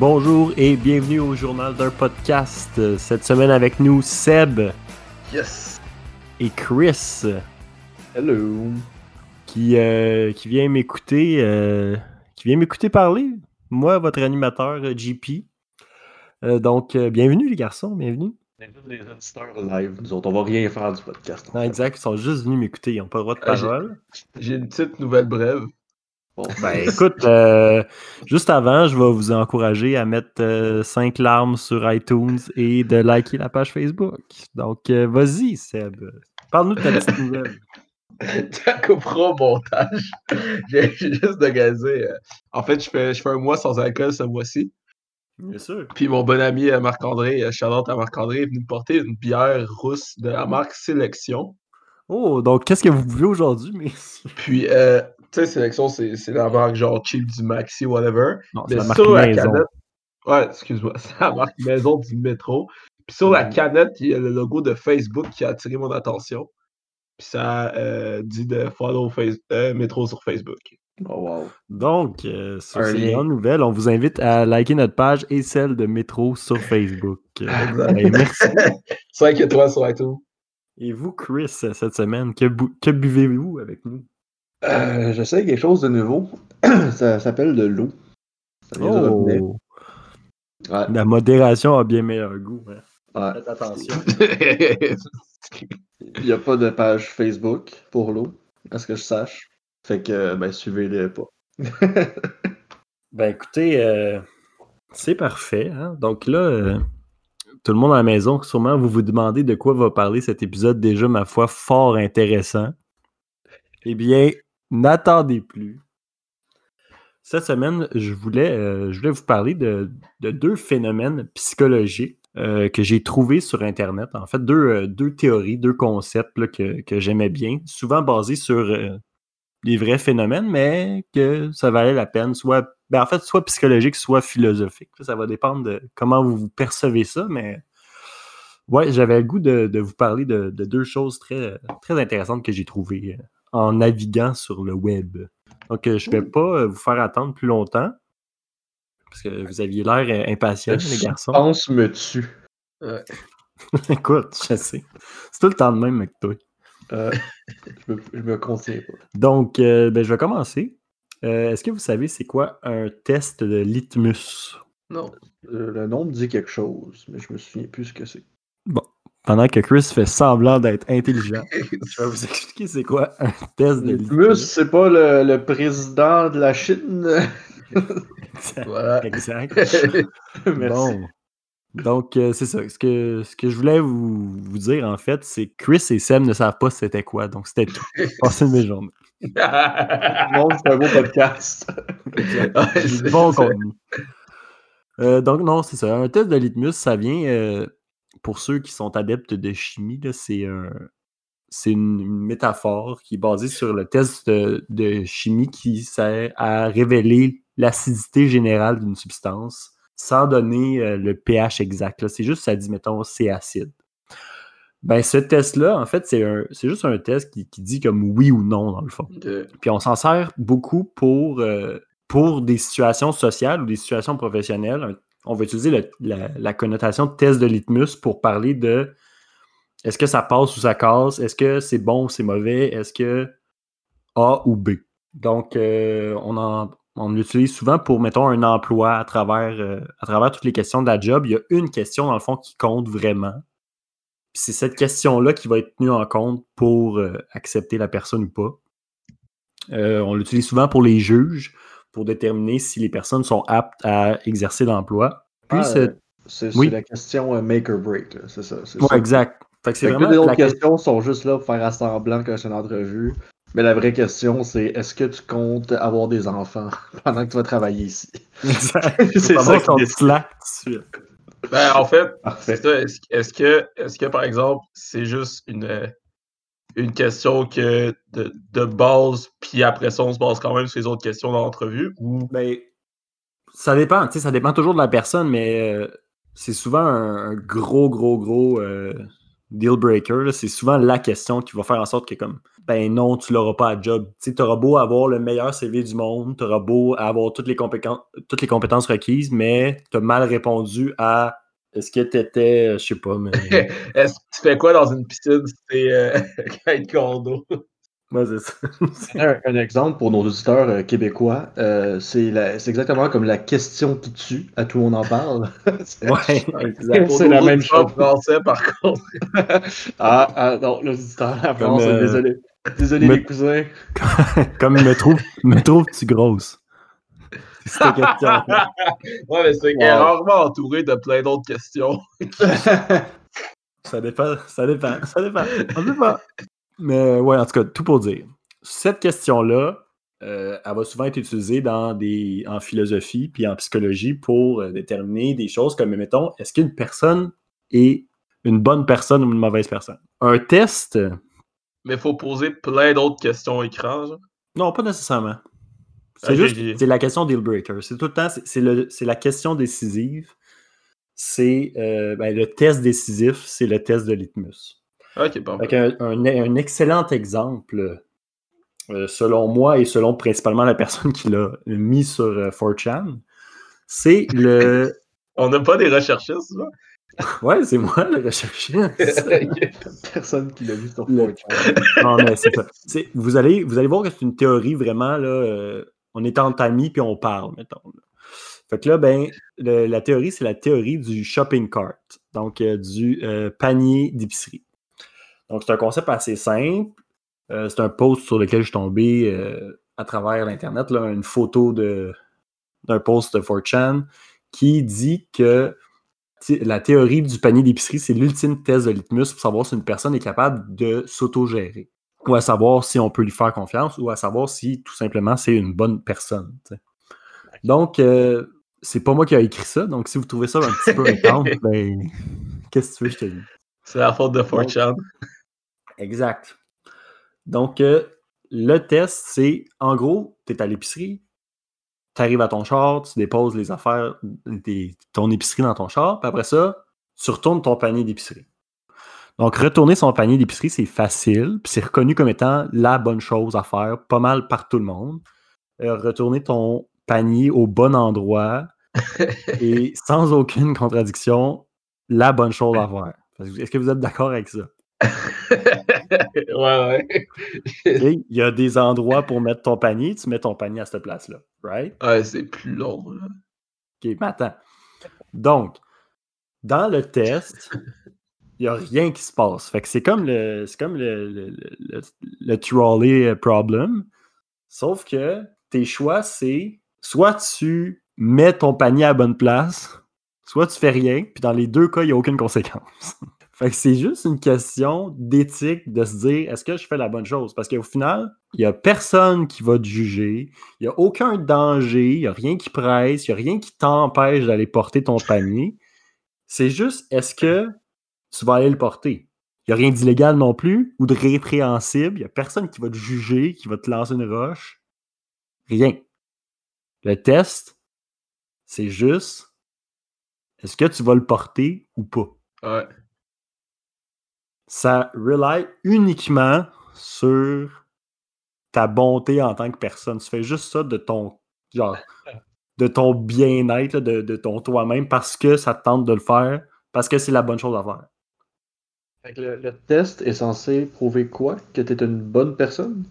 Bonjour et bienvenue au journal d'un podcast. Cette semaine avec nous Seb Yes! et Chris Hello! qui, euh, qui vient m'écouter euh, qui vient m'écouter parler. Moi, votre animateur euh, JP. Euh, donc, bienvenue les garçons, bienvenue. Invite les auditeurs live, nous autres, on va rien faire du podcast. Non, exact, ils sont juste venus m'écouter, ils n'ont pas le droit de parole. J'ai une petite nouvelle brève. Bon, Ben écoute, euh, juste avant, je vais vous encourager à mettre 5 larmes sur iTunes et de liker la page Facebook. Donc, euh, vas-y, Seb. Parle-nous de ta petite nouvelle. Ça coupera au montage. J'ai j'ai juste de gazer. euh. En fait, je fais, je fais un mois sans alcool ce mois-ci. Bien sûr. Puis mon bon ami euh, Marc-André, euh, Charlotte à Marc-André, est venu me porter une bière rousse de la marque Sélection. Oh, donc qu'est-ce que vous buvez aujourd'hui, messieurs? Puis, euh, tu sais, Sélection, c'est c'est la marque genre cheap du Maxi, whatever. Non, c'est Mais la marque sur la maison. canette. Ouais, excuse-moi, c'est la marque maison du métro. Puis sur la canette, il y a le logo de Facebook qui a attiré mon attention. Puis ça euh, dit de follow face euh, métro sur Facebook. Oh wow. Donc, euh, sur ces nouvelles, on vous invite à liker notre page et celle de Métro sur Facebook. Exact. ben, merci. 5 étoiles sur iTunes. Et vous, Chris, cette semaine, que, bu- que buvez-vous avec nous? Euh, J'essaie quelque chose de nouveau. ça s'appelle de l'eau. Oh, Ouais, la modération a bien meilleur goût. hein. ouais. Faites attention. Il n'y a pas de page Facebook pour l'eau, à ce que je sache. Fait que, ben, suivez-le pas. Ben écoutez, euh, c'est parfait. hein. Donc là, euh, tout le monde à la maison, sûrement vous vous demandez de quoi va parler cet épisode déjà, ma foi, fort intéressant. Eh bien, n'attendez plus. Cette semaine, je voulais, euh, vous parler de, de deux phénomènes psychologiques euh, que j'ai trouvés sur Internet. En fait, deux, euh, théories, deux concepts que, j'aimais bien, souvent basés sur des vrais phénomènes, mais que ça valait la peine, soit, ben, en fait, soit psychologique, soit philosophique. Ça va dépendre de comment vous, percevez ça, mais ouais, j'avais le goût de, vous parler de, de deux choses très, intéressantes que j'ai trouvées en naviguant sur le web. Donc, euh, je ne vais pas euh, vous faire attendre plus longtemps, parce que vous aviez l'air euh, impatient, les garçons. Pense me tue. Écoute, je sais. C'est tout le temps de même avec toi. Euh, je, me, je me contiens pas. Donc, euh, ben, je vais commencer. Euh, Est-ce que vous savez c'est quoi un test de litmus? non. Le nom me dit quelque chose, mais je me souviens plus ce que c'est. Pendant que Chris fait semblant d'être intelligent, je vais vous expliquer c'est quoi un test de Litmus, litmus. c'est pas le, le président de la Chine. voilà. Exact. Merci. Bon. Donc, euh, c'est ça. Ce que, ce que je voulais vous, vous dire, en fait, c'est que Chris et Sam ne savent pas c'était quoi. Donc, c'était tout. Passez une belle journée. Non, c'est un beau podcast. Bon contenu. Euh, donc, non, c'est ça. Un test de litmus, ça vient, euh, pour ceux qui sont adeptes de chimie, c'est un. C'est une, métaphore qui est basée sur le test de, de chimie qui sert à révéler l'acidité générale d'une substance sans donner euh, le pH exact. C'est juste, ça dit, mettons, c'est acide. Ben, ce test-là, en fait, c'est juste un test qui, qui dit comme oui ou non, dans le fond. Puis on s'en sert beaucoup pour, euh, pour des situations sociales ou des situations professionnelles. Un- On va utiliser la, connotation de test de litmus pour parler de est-ce que ça passe ou ça casse, est-ce que c'est bon ou c'est mauvais, est-ce que A ou B. Donc, euh, on, en, l'utilise souvent pour, mettons, un emploi à travers, euh, à travers toutes les questions de la job. Il y a une question, dans le fond, qui compte vraiment. C'est cette question-là qui va être tenue en compte pour euh, accepter la personne ou pas. On l'utilise souvent pour les juges, pour déterminer si les personnes sont aptes à exercer l'emploi. Puis, Ah, c'est- oui. la question euh, make or break, c'est ça. ça. exact. Fait que Fait que les autres la questions sont juste là pour faire à semblant que c'est une entrevue. Mais la vraie question, c'est est-ce que tu comptes avoir des enfants pendant que tu vas travailler ici? Exact. C'est ça qu'on slack tout de suite. Ben, en fait, c'est ça. Est-ce est-ce que, est que, par exemple, c'est juste une, une question que de, de base, puis après ça, on se base quand même sur les autres questions dans l'entrevue? Ou? Ben, ça dépend, ça dépend toujours de la personne, mais euh, c'est souvent un, gros, gros, gros euh, deal breaker. C'est souvent la question qui va faire en sorte que, comme, ben non, tu l'auras pas à job. Tu auras beau avoir le meilleur CV du monde, tu auras beau avoir toutes les, toutes les compétences requises, mais tu as mal répondu à est-ce que tu étais, je sais pas, mais. est-ce que tu fais quoi dans une piscine si t'es euh, condo? Moi, c'est ça. Un, un exemple pour nos auditeurs euh, québécois, euh, c'est la- c'est exactement comme la question qui tue, à tout le monde en parle. C'est- ouais, C'est la nos même auditeurs chose. français, par contre. ah, ah, non, l'auditeur en Comme, France, euh, désolé. Désolé me- les cousins. Comme me trouve, me trouves-tu grosse? C'est cette question. Ouais, mais c'est Wow. rarement entouré de plein d'autres questions. Ça dépend, ça dépend, ça dépend. Sait pas. Mais ouais, en tout cas, tout pour dire. Cette question-là, euh, elle va souvent être utilisée dans des, en philosophie puis en psychologie pour euh, déterminer des choses comme, mettons, est-ce qu'une personne est une bonne personne ou une mauvaise personne? Un test, Mais il faut poser plein d'autres questions écran. genre. non, pas nécessairement. C'est Ok, juste, c'est la question deal breaker. C'est tout le temps, c'est- la question décisive. C'est euh, ben, le test décisif, c'est le test de litmus. Ok, bon. Un, un excellent exemple, euh, selon moi et selon principalement la personne qui l'a mis sur euh, 4chan, c'est le. On n'a pas des recherchistes, là? Ouais, c'est moi le recherchiste. Personne qui l'a vu sur Le- 4chan. non, mais c'est ça. Vous allez, vous allez voir que c'est une théorie vraiment, là, euh, on est entre amis puis on parle, mettons. Fait que là, ben, la théorie, c'est la théorie du shopping cart, donc euh, du euh, panier d'épicerie. Donc, c'est un concept assez simple. Euh, c'est un post sur lequel je suis tombé à travers l'Internet, une photo d'un post de 4chan qui dit que la théorie du panier d'épicerie, c'est l'ultime test de litmus pour savoir si une personne est capable de s'autogérer. Ou à savoir si on peut lui faire confiance, ou à savoir si tout simplement c'est une bonne personne. Donc, euh, c'est pas moi qui ai écrit ça. Donc, si vous trouvez ça un petit peu intense, ben, qu'est-ce que tu veux que je te dise? C'est la faute de 4chan. Exact. Donc, euh, le test, c'est en gros, tu es à l'épicerie, tu arrives à ton char, tu déposes les affaires, tes- ton épicerie dans ton char, puis après ça, tu retournes ton panier d'épicerie. Donc, retourner son panier d'épicerie, c'est facile, puis c'est reconnu comme étant la bonne chose à faire, pas mal par tout le monde. Euh, retourner ton panier au bon endroit et sans aucune contradiction, la bonne chose à faire. Est-ce que vous êtes d'accord avec ça? ouais, ouais. Il y a des endroits pour mettre ton panier, tu mets ton panier à cette place-là, right? Ouais, c'est plus long. là. OK, mais attends. Donc, dans le test, n'y a rien qui se passe. Fait que c'est comme le c'est comme le, le, le- le- le trolley problem. Sauf que tes choix, c'est soit tu mets ton panier à la bonne place, soit tu fais rien, puis dans les deux cas, il n'y a aucune conséquence. fait que c'est juste une question d'éthique de se dire est-ce que je fais la bonne chose? Parce qu'au final, il n'y a personne qui va te juger, il n'y a aucun danger, il n'y a rien qui presse, il n'y a rien qui t'empêche d'aller porter ton panier. C'est juste est-ce que tu vas aller le porter? Il n'y a rien d'illégal non plus ou de répréhensible. Il n'y a personne qui va te juger, qui va te lancer une roche. Rien. Le test, c'est juste est-ce que tu vas le porter ou pas? Ouais. Ça rely uniquement sur ta bonté en tant que personne. Tu fais juste ça de ton genre de ton bien-être, de, de ton toi-même, parce que ça te tente de le faire, parce que c'est la bonne chose à faire. Fait que le, le test est censé prouver quoi? Que tu es une bonne personne?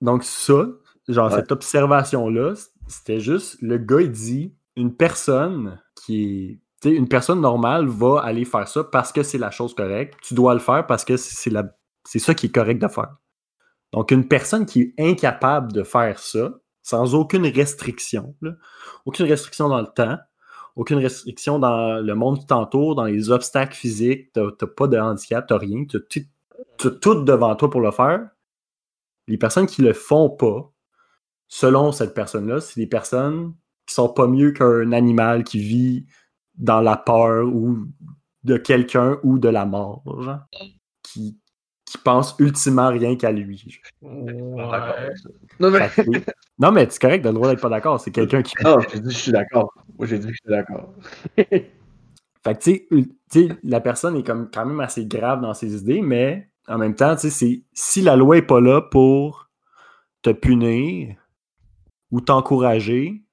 Donc, ça, genre, Ouais. cette observation-là, c'était juste, le gars, il dit, une personne qui est. Tu sais, une personne normale va aller faire ça parce que c'est la chose correcte. Tu dois le faire parce que c'est la, c'est ça qui est correct de faire. Donc, une personne qui est incapable de faire ça, sans aucune restriction, là, aucune restriction dans le temps, aucune restriction dans le monde qui t'entoure, dans les obstacles physiques, t'as t'as pas de handicap, t'as rien, t'as tout, t'as tout devant toi pour le faire, Les personnes qui le font pas, selon cette personne-là, c'est des personnes qui sont pas mieux qu'un animal qui vit dans la peur ou de quelqu'un ou de la mort, genre, qui, qui pense ultimement rien qu'à lui. Ouais. Non, mais... Non, mais c'est correct, t'as le droit d'être pas d'accord. C'est quelqu'un qui. Non, j'ai dit je suis d'accord. Moi, j'ai dit que je suis d'accord. Fait que, tu sais, ul- tu sais, la personne est comme quand même assez grave dans ses idées, mais en même temps, tu sais, c'est si la loi est pas là pour te punir ou t'encourager,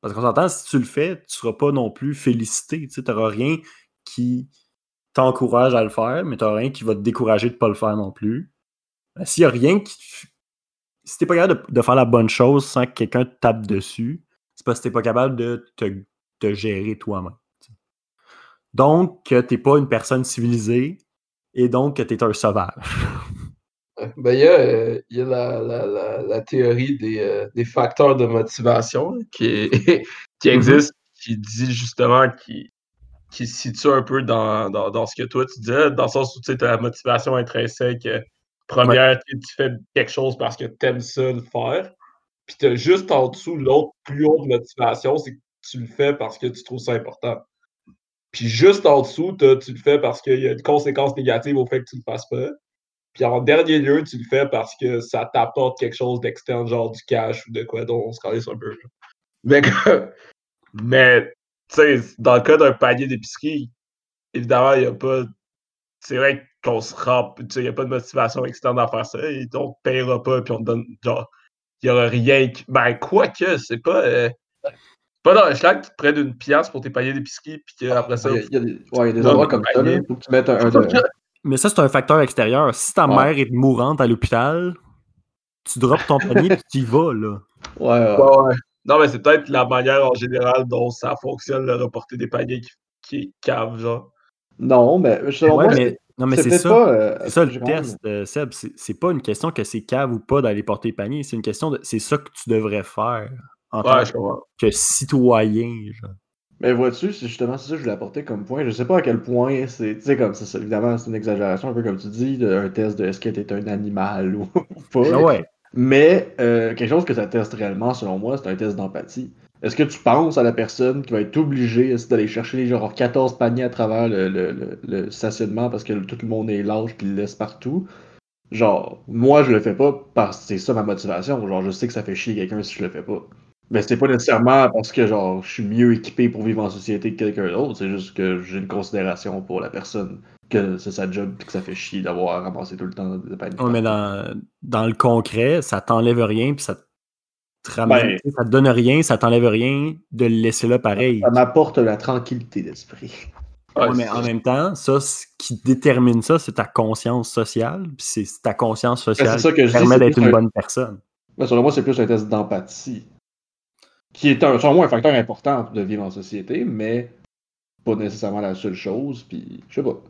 parce qu'on s'entend, si tu le fais, tu seras pas non plus félicité. Tu sais, t'auras rien qui t'encourage à le faire, mais t'auras rien qui va te décourager de pas le faire non plus. Ben, S'il y a rien qui. Si t'es pas capable de, de faire la bonne chose sans que quelqu'un te tape dessus, c'est parce que t'es pas capable de te, te gérer toi-même. Donc, que t'es pas une personne civilisée et donc que t'es un sauvage. Ben, il y a, euh, il y a la, la, la, la théorie des, euh, des facteurs de motivation hein, qui, est- qui Mhm. existe, qui dit justement, qui, qui se situe un peu dans, dans, dans ce que toi tu disais, dans le sens où tu as la motivation intrinsèque. euh, Première, tu tu fais quelque chose parce que tu aimes ça le faire. Puis tu as juste en dessous l'autre plus haute motivation, c'est que tu le fais parce que tu trouves ça important. Puis juste en dessous, tu le fais parce qu'il y a une conséquence négative au fait que tu le fasses pas. Puis en dernier lieu, tu le fais parce que ça t'apporte quelque chose d'externe, genre du cash ou de quoi dont on se calisse un peu. Mais, mais tu sais, dans le cas d'un panier d'épicerie, évidemment, il n'y a pas. C'est vrai qu'on se rend. Tu sais, il n'y a pas de motivation externe à faire ça. Et on te payera pas, puis on te donne. Genre, il n'y aura rien. qui- Ben, quoi que, c'est pas. euh, pas dans le schlag qui te prennent une pièce pour tes paniers d'épicerie, puis qu'après ça. Il y a, il y a des, ouais, il y a des endroits comme ça, là. Faut que tu mettes un. un de- Mais ça, c'est un facteur extérieur. Si ta Ouais. mère est mourante à l'hôpital, tu drops ton panier et tu y vas, là. Ouais, ouais. Ouais, ouais. Non, mais c'est peut-être la manière en général dont ça fonctionne, le reporter des paniers qui, qui est cave, genre. Non, mais selon Ouais, moi, mais, c'est- non, mais c'est ça. pas. euh, C'est ça le je test, euh, Seb. C'est c'est pas une question que c'est cave ou pas d'aller porter panier. C'est une question de. C'est ça que tu devrais faire en tant Ouais, je que citoyen. genre. Mais vois-tu, c'est justement c'est ça que je voulais apporter comme point. Je sais pas à quel point c'est. Tu sais, comme c'est ça, évidemment, c'est une exagération, un peu comme tu dis, de- un test de est-ce que t'es un animal ou pas. Ah ouais. Mais euh, quelque chose que ça teste réellement, selon moi, c'est un test d'empathie. Est-ce que tu penses à la personne qui va être obligée d'aller chercher genre 14 paniers à travers le, le- le- le stationnement parce que tout le monde est lâche puis le laisse partout? Genre, moi je le fais pas parce que c'est ça ma motivation. Genre, je sais que ça fait chier quelqu'un si je le fais pas. Mais c'est pas nécessairement parce que genre je suis mieux équipé pour vivre en société que quelqu'un d'autre, c'est juste que j'ai une considération pour la personne, que c'est sa job et que ça fait chier d'avoir ramassé tout le temps des paniers. Ouais, mais dans, dans le concret, ça t'enlève rien puis ça te ramène. Ben- ça te donne rien, ça t'enlève rien de le laisser là pareil. Ça m'apporte la tranquillité d'esprit. Ouais, Ouais, mais en même temps, ça, ce qui détermine ça, c'est ta conscience sociale. Puis c'est ta conscience sociale Ben, ça que qui je permet d'être une un- bonne personne. Mais selon moi, c'est plus un test d'empathie. Qui est un, selon moi un facteur important de vivre en société, mais pas nécessairement la seule chose. Puis, je sais pas.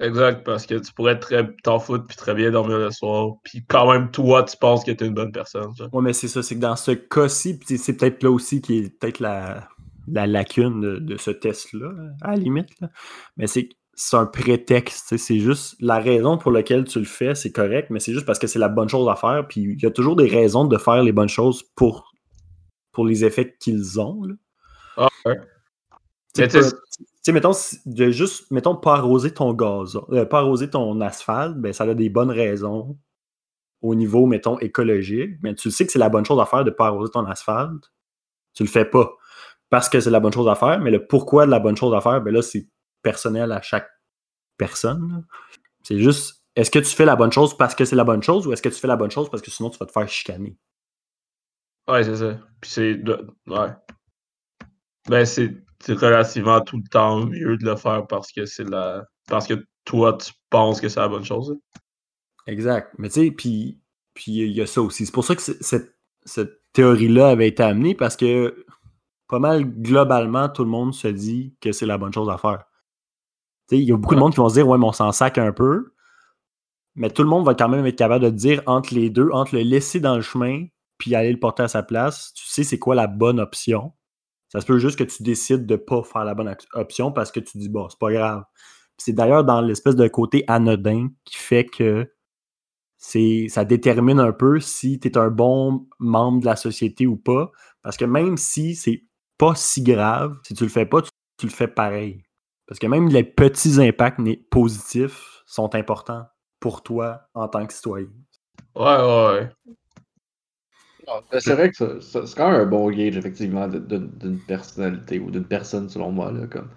Exact, parce que tu pourrais très t'en foutre puis très bien dormir le soir. Puis quand même, toi, tu penses que t'es une bonne personne. genre. Ouais, mais c'est ça, c'est que dans ce cas-ci, puis c'est peut-être là aussi qui est peut-être la, la lacune de, de ce test-là, à la limite. là. Mais c'est que c'est un prétexte. tu C'est juste la raison pour laquelle tu le fais, c'est correct, mais c'est juste parce que c'est la bonne chose à faire. Puis il y a toujours des raisons de faire les bonnes choses pour, pour les effets qu'ils ont. là. Ah, ouais. Tu mettons, de juste, mettons, pas arroser ton gazon, euh, pas arroser ton asphalte, ben, ça a des bonnes raisons au niveau, mettons, écologique. Mais tu sais que c'est la bonne chose à faire de pas arroser ton asphalte. Tu le fais pas parce que c'est la bonne chose à faire, mais le pourquoi de la bonne chose à faire, ben là, c'est personnel à chaque personne. C'est juste, est-ce que tu fais la bonne chose parce que c'est la bonne chose ou est-ce que tu fais la bonne chose parce que sinon tu vas te faire chicaner? Ouais, c'est ça. Puis c'est. Ouais. Ben, c'est relativement tout le temps mieux de le faire parce que c'est la. Parce que toi, tu penses que c'est la bonne chose. hein. Exact. Mais tu sais, puis puis il y a ça aussi. C'est pour ça que cette, cette théorie-là avait été amenée parce que pas mal globalement, tout le monde se dit que c'est la bonne chose à faire. Tu sais, il y a beaucoup de monde qui vont se dire Ouais, mais on s'en sac un peu. Mais tout le monde va quand même être capable de dire entre les deux, entre le laisser dans le chemin puis aller le porter à sa place, tu sais c'est quoi la bonne option? Ça se peut juste que tu décides de pas faire la bonne op- option parce que tu dis bon, c'est pas grave. C'est d'ailleurs dans l'espèce de côté anodin qui fait que ça détermine un peu si tu es un bon membre de la société ou pas. Parce que même si c'est pas si grave, si tu le fais pas, tu, tu le fais pareil. Parce que même les petits impacts positifs sont importants pour toi en tant que citoyen. Ouais, ouais, ouais. C'est vrai que c'est quand même un bon gauge, effectivement, d'une personnalité ou d'une personne, selon moi. Là, comme.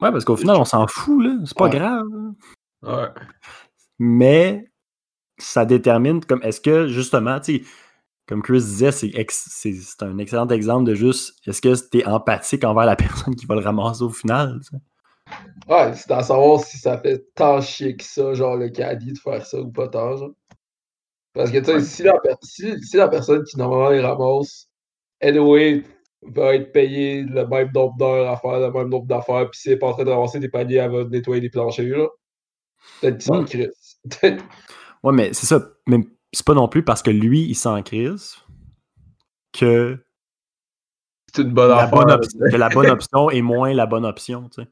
Ouais, parce qu'au final, on s'en fout, là. C'est pas Ouais. grave. Ouais. Mais ça détermine comme est-ce que justement, tu sais, comme Chris disait, c'est ex- c'est c'est un excellent exemple de juste est-ce que tu es empathique envers la personne qui va le ramasser au final? tu sais? Ouais, c'est à savoir si ça fait tant chier que ça, genre le caddie, de faire ça ou pas tant, genre. Parce que, tu sais, si, si, si la personne qui normalement les ramasse, anyway, va être payée le même nombre d'heures à faire le même nombre d'affaires, puis si elle pas en train de ramasser des paniers, elle va nettoyer des planchers, là. Peut-être qu'il s'en Mm. crisse. Peut-être- Ouais, mais c'est ça. Mais c'est pas non plus parce que lui, il s'en crise que c'est une bonne la, affaire. bonne que la bonne option est moins la bonne option. tu sais.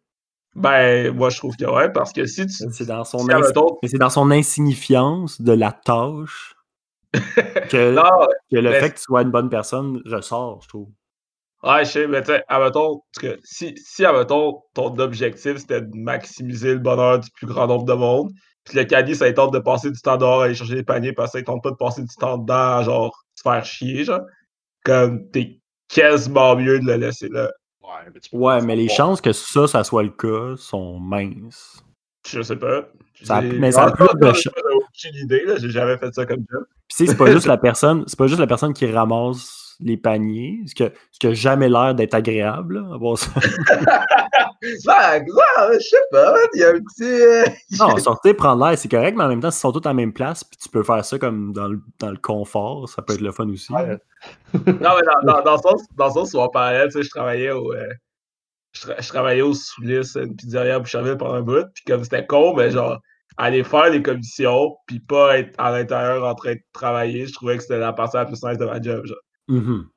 Ben, moi, je trouve que ouais, parce que si tu. C'est dans son si, ins- dans son insignifiance de la tâche que, non, que le mais- fait que tu sois une bonne personne ressort, je trouve. Ouais, je sais, mais tu sais, admettons, que si, si, admettons, ton objectif, c'était de maximiser le bonheur du plus grand nombre de monde, puis le caddie, ça tente de passer du temps dehors à aller chercher des paniers parce que ça tente pas de passer du temps dedans à, genre, se faire chier, genre, comme, t'es quasiment mieux de le laisser là. Ouais, mais, tu peux Ouais, pas mais les chances que ça, ça soit le cas sont minces. Je sais pas. Ça a- mais ça a plus de j'ai ch- aucune idée, là, j'ai jamais fait ça comme job. Puis tu sais, c'est pas juste la personne, c'est pas juste la personne qui ramasse les paniers, ce que ce qui a jamais l'air d'être agréable. Là, à voir ça. Ben, je sais pas, il y a un petit. euh, non, sortir, prendre l'air, c'est correct, mais en même temps, s'ils sont tous à la même place, puis tu peux faire ça comme dans le, dans le confort, ça peut être le fun aussi. Ouais. Non, mais dans, dans, dans le sens, dans le sens où tu sais, je travaillais au. euh, je, tra- je travaillais au Soulis, une pizzeria à Boucherville pendant un bout, puis comme c'était con, mais genre, aller faire les commissions, puis pas être à l'intérieur en train de travailler, je trouvais que c'était la partie la plus nice de ma job, genre. Mhm.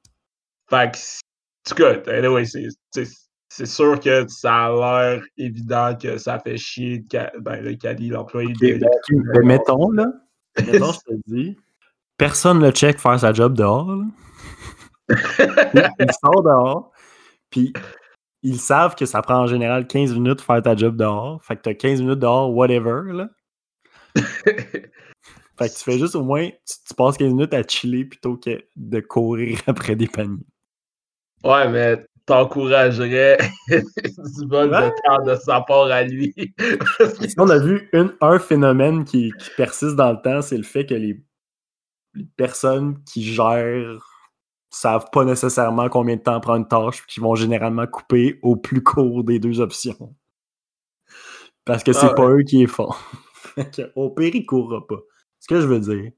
Fait que, en tout cas, anyway, c'est tu sais, c'est sûr que ça a l'air évident que ça fait chier ben, le caddie, l'employé. Ok, de- ben, ben, mettons, là, mettons, je te dis, personne le check faire sa job dehors. là. il sort dehors, puis ils savent que ça prend en général 15 minutes de faire ta job dehors. Fait que t'as 15 minutes dehors, whatever, là. Fait que tu fais juste au moins, tu, tu passes 15 minutes à chiller plutôt que de courir après des paniers. Ouais, mais t'encouragerais du vol Ouais. de temps de sa part à lui. On a vu une- un phénomène qui, qui persiste dans le temps, c'est le fait que les, les personnes qui gèrent savent pas nécessairement combien de temps prend une tâche, puis qui vont généralement couper au plus court des deux options. Parce que c'est Ah pas eux qui. Fait que, au pire, il courra pas. Ce que je veux dire,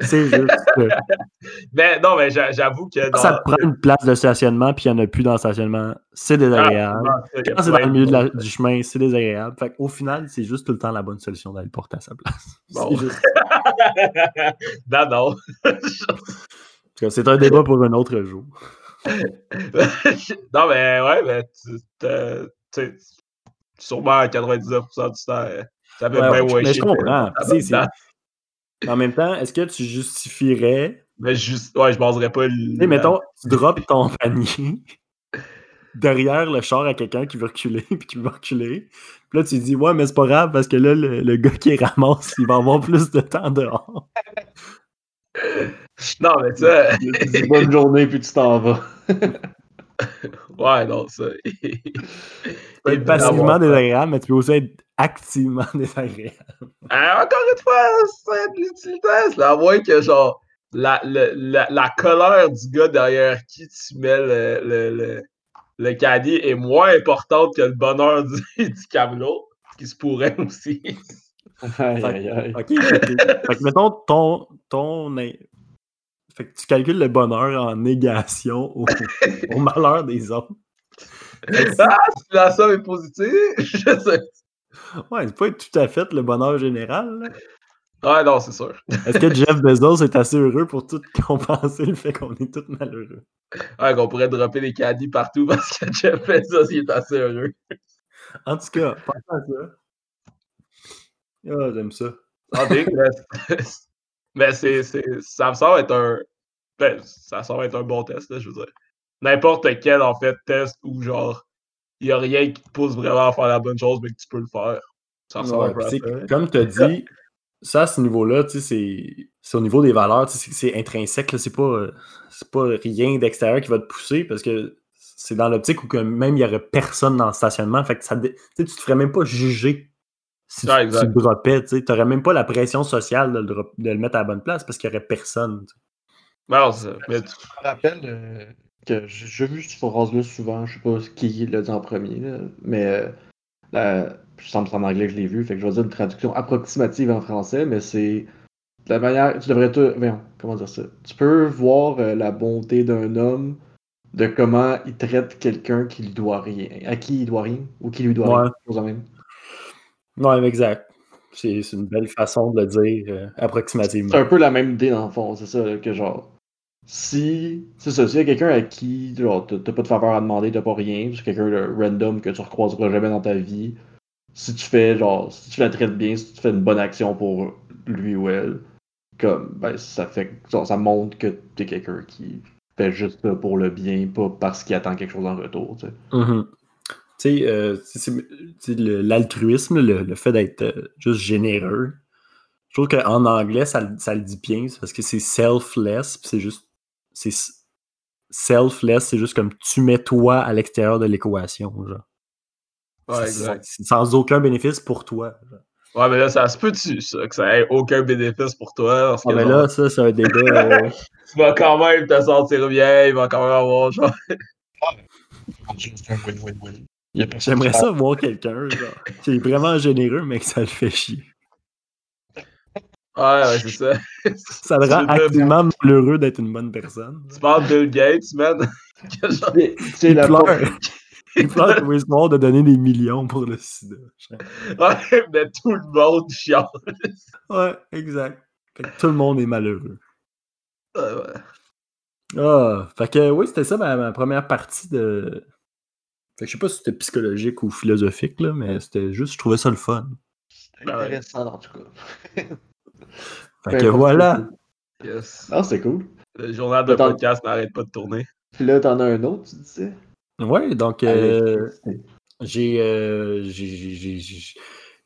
c'est juste que Mais non, mais j'a- j'avoue que. quand ça te prend une place de stationnement, puis il n'y en a plus dans le stationnement, c'est Ah, désagréable. Quand Quand c'est dans le milieu de la- du chemin, c'est désagréable. Fait au final, c'est juste tout le temps la bonne solution d'aller le porter à sa place. Bon. C'est juste- non, non. C'est un débat pour un autre jour. non, mais ouais, mais tu sais, sûrement à 99% du temps, euh, ça fait Ouais, bien ouais, mais je comprends. que- Tu sais, c'est- En même temps, est-ce que tu justifierais. Mais juste, ouais, je baserais pas le. Tu sais, mettons, tu drops ton panier derrière le char à quelqu'un qui veut reculer, puis qui veut reculer. Puis là, tu dis, ouais, mais c'est pas grave parce que là, le, le gars qui ramasse, il va avoir plus de temps dehors. Non, mais tu sais. Tu dis bonne journée, puis tu t'en vas. Ouais, non, ça. Tu peux être passivement désagréable, mais tu peux aussi être activement désagréable. Ah, encore une fois, c'est de l'utilitaire. là, À moins que, genre, la, le- la, la colère du gars derrière qui tu mets le, le, le, le caddie est moins importante que le bonheur du, du camelot, ce qui se pourrait aussi. Aïe, aïe, aïe. Ok, fait que, fait que, mettons ton. ton fait que tu calcules le bonheur en négation au, au malheur des autres. ah, si la somme est positive, je sais. Ouais, c'est pas tout à fait le bonheur général. là. Ouais, non, c'est sûr. Est-ce que Jeff Bezos est assez heureux pour tout compenser le fait qu'on est tous malheureux? Ouais, qu'on pourrait dropper des caddies partout parce que Jeff Bezos, il est assez heureux. En tout cas, pensez à ça. Ah, j'aime ça. Attendez, mais, c'est, c'est, ça me semble être un. Ben, ça semble être un bon test, là, je veux dire. N'importe quel, en fait, test où, genre, il n'y a rien qui te pousse vraiment à faire la bonne chose, mais que tu peux le faire. Ça ressemble Ouais, un peu à ça. comme tu as dit, ça, à ce niveau-là, tu sais, c'est c'est au niveau des valeurs, tu sais, c'est intrinsèque, c'est pas, c'est pas rien d'extérieur qui va te pousser parce que c'est dans l'optique où que même il n'y aurait personne dans le stationnement. Fait que ça, dé- tu sais, tu te ferais même pas juger si tu, tu le droppais. Tu n'aurais même pas la pression sociale de le, drop- de le mettre à la bonne place parce qu'il n'y aurait personne. Mais tu- Je me rappelle euh, que j'ai vu cette phrase-là souvent, je sais pas qui l'a dit en premier, là, mais euh, la- je semble que c'est en anglais que je l'ai vu, fait que je vais dire une traduction approximative en français, mais c'est de la manière, tu devrais te, voyons, comment dire ça, tu peux voir euh, la bonté d'un homme de comment il traite quelqu'un qui lui doit rien, à qui il doit rien, ou qui lui doit Ouais. rien, chose de même. Ouais, exact. C'est une belle façon de le dire euh, approximativement. C'est un peu la même idée dans le fond, c'est ça, que genre, si, c'est ça, s'il y a quelqu'un à qui, genre, t'as pas de faveur à demander, t'as pas rien, c'est quelqu'un de random que tu recroiseras jamais dans ta vie, si tu fais, genre, si tu la traites bien, si tu fais une bonne action pour lui ou elle, comme, ben, ça fait, genre, ça montre que t'es quelqu'un qui fait juste ça pour le bien, pas parce qu'il attend quelque chose en retour, tu sais. Mhm. Euh, tu sais, tu le- l'altruisme, le, le fait d'être euh, juste généreux, je trouve qu'en anglais, ça, le- ça le dit bien, c'est parce que c'est selfless, c'est juste. C'est selfless, c'est juste comme tu mets toi à l'extérieur de l'équation, genre. Ouais, exact. sans aucun bénéfice pour toi. genre. Ouais, mais là, ça se peut-tu, ça, que ça ait aucun bénéfice pour toi? Parce que, Ah, mais genre, là, ça, c'est un débat. euh, tu vas quand même te sentir bien, il va quand même avoir, genre. C'est un win-win-win. J'aimerais ça voir quelqu'un, qui est vraiment généreux, mais que ça le fait chier. Ouais, ouais, c'est ça. Ça le rend activement malheureux d'être une bonne personne. Tu parles de Bill Gates, man. C'est- la pleure. Il pleure comme espoir de donner des millions pour le sida. Ouais, mais tout le monde chiale. Ouais, exact. Fait que tout le monde est malheureux. Ouais, ouais. Ah, fait que oui, c'était ça ma, ma première partie de. Fait que je sais pas si c'était psychologique ou philosophique, là, mais c'était juste, je trouvais ça le fun. intéressant en tout cas. Fait que voilà. Yes. c'est. Ah, c'est cool. Le journal de podcast n'arrête pas de tourner. Puis là, t'en as un autre, tu disais? Ouais, donc euh, j'ai, euh, j'ai,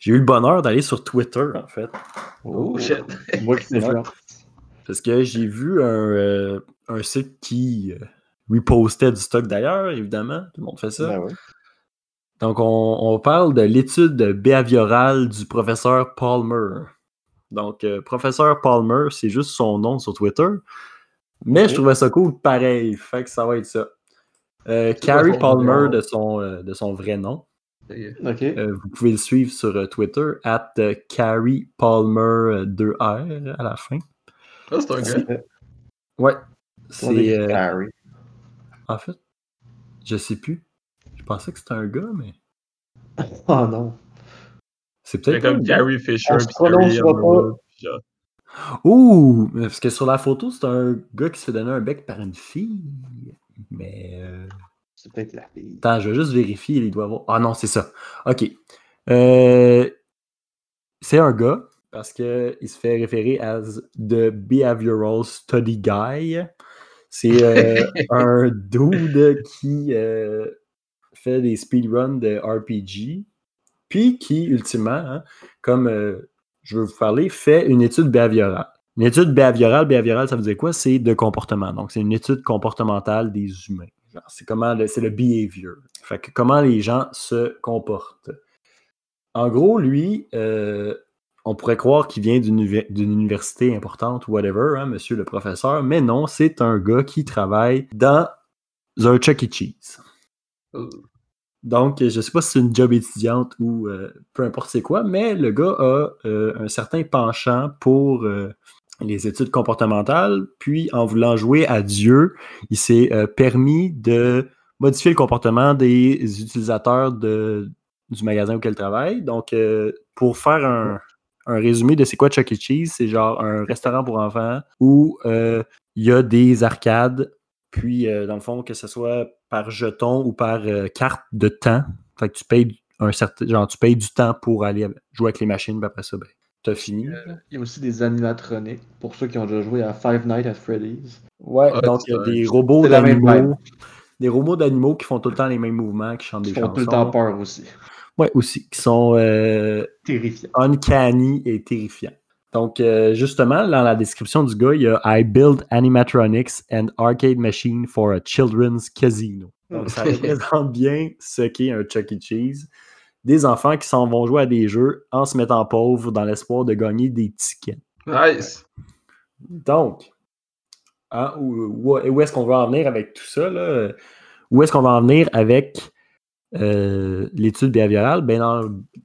eu le bonheur d'aller sur Twitter, en fait. Oh, shit. Moi qui. Parce que j'ai vu un, euh, un site qui euh, repostait du stock d'ailleurs, évidemment. Tout le monde fait ça. Ben. Donc, on, on parle de l'étude behaviorale du professeur Palmer. Donc, euh, professeur Palmer, c'est juste son nom sur Twitter. Mais je trouvais ça cool pareil. Fait que ça va être ça. Euh, Carrie Palmer de son, euh, de son vrai nom. Ok. Euh, vous pouvez le suivre sur euh, Twitter, at Carrie Palmer 2R à la fin. C'est un gars. Ouais. C'est. euh, Harry. En fait, je sais plus. Je pensais que c'était un gars, mais. Oh non. C'est peut-être. comme. Gary Fisher. Se puis. Ouh! Parce que sur la photo, c'est un gars qui se fait donner un bec par une fille. Mais. euh, C'est peut-être la fille. Attends, je vais juste vérifier. Il doit avoir. Ah non, c'est ça. OK. Euh, C'est un gars parce qu'il se fait référer as The Behavioral Study Guy. C'est euh, un dude qui euh, fait des speedruns de RPG. Puis qui, ultimement, hein, comme euh, je veux vous parler, fait une étude behaviorale. Une étude behaviorale, behaviorale, ça veut dire quoi? C'est de comportement. Donc, c'est une étude comportementale des humains. C'est comment le, c'est le behavior. Fait que comment les gens se comportent. En gros, lui, euh, on pourrait croire qu'il vient d'une université importante ou whatever, hein, monsieur le professeur, mais non, c'est un gars qui travaille dans un Chuck E. Cheese. Euh, Donc, je ne sais pas si c'est une job étudiante ou euh, peu importe c'est quoi, mais le gars a euh, un certain penchant pour euh, les études comportementales. Puis, en voulant jouer à Dieu, il s'est permis de modifier le comportement des utilisateurs de, du magasin auquel il travaille. Donc, pour faire un, un résumé de c'est quoi Chuck E. Cheese, c'est genre un restaurant pour enfants où euh, il y a des arcades puis, euh, dans le fond, que ce soit par jeton ou par euh, carte de temps, fait que tu payes un certain, genre, tu payes du temps pour aller jouer avec les machines, puis après ça, ben, t'as fini. Euh, il y a aussi des animatroniques pour ceux qui ont déjà joué à Five Nights at Freddy's. Ouais, Ouais, donc il y a des robots d'animaux. Des robots d'animaux qui font tout le temps les mêmes mouvements, qui chantent Ils des font chansons. tout le temps peur aussi. Ouais, aussi. Qui sont euh, Terrifiant. uncanny et terrifiants. Donc, euh, justement, dans la description du gars, il y a I build animatronics and arcade machine for a children's casino. Donc, ça représente bien ce qu'est un Chuck E. Cheese. Des enfants qui s'en vont jouer à des jeux en se mettant pauvres dans l'espoir de gagner des tickets. Nice. Donc, hein, où, où- où est-ce qu'on va en venir avec tout ça? Là? Où est-ce qu'on va en venir avec euh, l'étude behaviorale? Ben,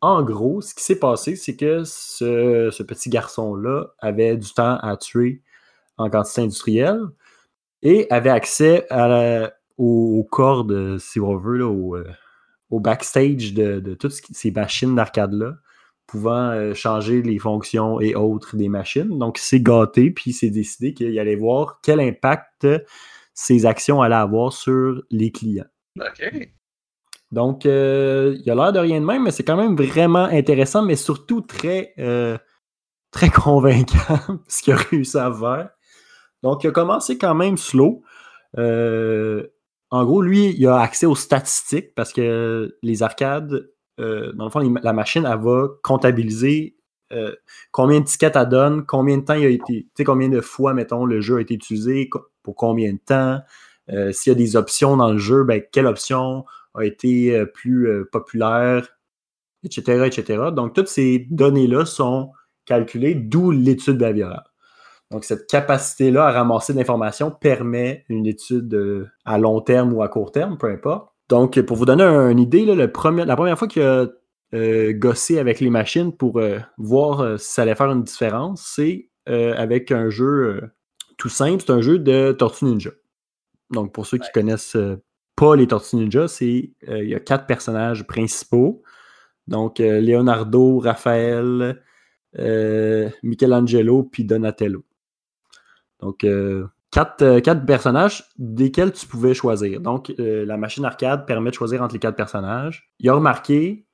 en gros, ce qui s'est passé, c'est que ce, petit garçon-là avait du temps à tuer en quantité industrielle et avait accès à la- au, au corps de, si on veut, euh, au backstage de, toutes ces machines d'arcade-là pouvant euh, changer les fonctions et autres des machines. Donc, il s'est gâté, puis il s'est décidé qu'il allait voir quel impact ses actions allaient avoir sur les clients. OK. Donc, euh, il a l'air de rien de même, mais c'est quand même vraiment intéressant, mais surtout très, euh, très convaincant ce qu'il a réussi à faire. Donc, il a commencé quand même slow. Euh, en gros, lui, il a accès aux statistiques parce que les arcades, dans le fond, la machine, elle va comptabiliser combien de tickets elle donne, combien de temps il a été, tu sais, combien de fois, mettons, le jeu a été utilisé, pour combien de temps, s'il y a des options dans le jeu, ben, quelle option a été euh, plus euh, populaire, etc., etc. Donc, toutes ces données-là sont calculées, d'où l'étude behaviorale. Donc, cette capacité-là à ramasser de l'information permet une étude euh, à long terme ou à court terme, peu importe. Donc, pour vous donner un- une idée, là, le premier- la première fois qu'il a euh, gossé avec les machines pour euh, voir euh, si ça allait faire une différence, c'est avec un jeu tout simple, c'est un jeu de Tortue Ninja. Donc, pour ceux qui connaissent pas les Tortues Ninja, c'est euh, il y a quatre personnages principaux. Donc, euh, Leonardo, Raphaël, euh, Michelangelo, puis Donatello. Donc, quatre, personnages desquels tu pouvais choisir. Donc, la machine arcade permet de choisir entre les quatre personnages. Il a remarqué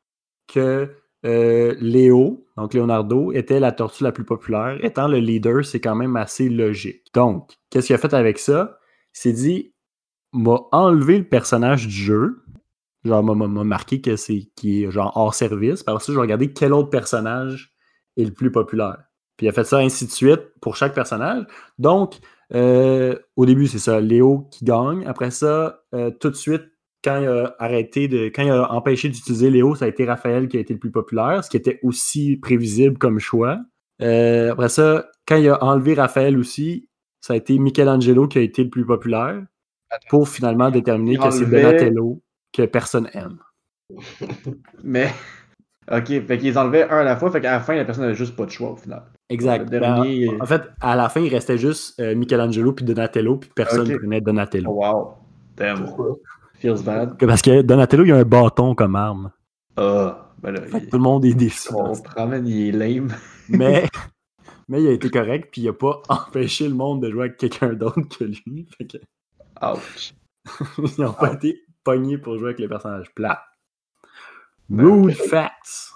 que Léo, donc Leonardo, était la tortue la plus populaire. Étant le leader, c'est quand même assez logique. Donc, qu'est-ce qu'il a fait avec ça? Il s'est dit, m'a enlevé le personnage du jeu. Genre, m'a- m'a m'a marqué que c'est qui est genre hors service. Par ça, je vais regarder quel autre personnage est le plus populaire. Puis il a fait ça ainsi de suite pour chaque personnage. Donc, euh, au début, c'est ça, Léo qui gagne. Après ça, euh, tout de suite, quand il a arrêté de. Quand il a empêché d'utiliser Léo, ça a été Raphaël qui a été le plus populaire, ce qui était aussi prévisible comme choix. Euh, après ça, quand il a enlevé Raphaël aussi, ça a été Michelangelo qui a été le plus populaire pour finalement déterminer que c'est Donatello que personne aime. Mais. Ok, fait qu'ils enlevaient un à la fois, fait qu'à la fin, la personne n'avait juste pas de choix au final. Exact. Le Ben, dernier- en, en fait, à la fin, il restait juste euh, Michelangelo puis Donatello, puis personne Ok. prenait Donatello. Oh, wow. Damn. Pourquoi? Feels bad. Parce que Donatello, il a un bâton comme arme. Ah, ben là, il- tout le monde est déçu. on se ramène, il est lame. Mais, mais il a été correct, puis il a pas empêché le monde de jouer avec quelqu'un d'autre que lui. Fait que, Ouch. ils n'ont pas été pognés pour jouer avec les personnages plats. Ben, Rude facts.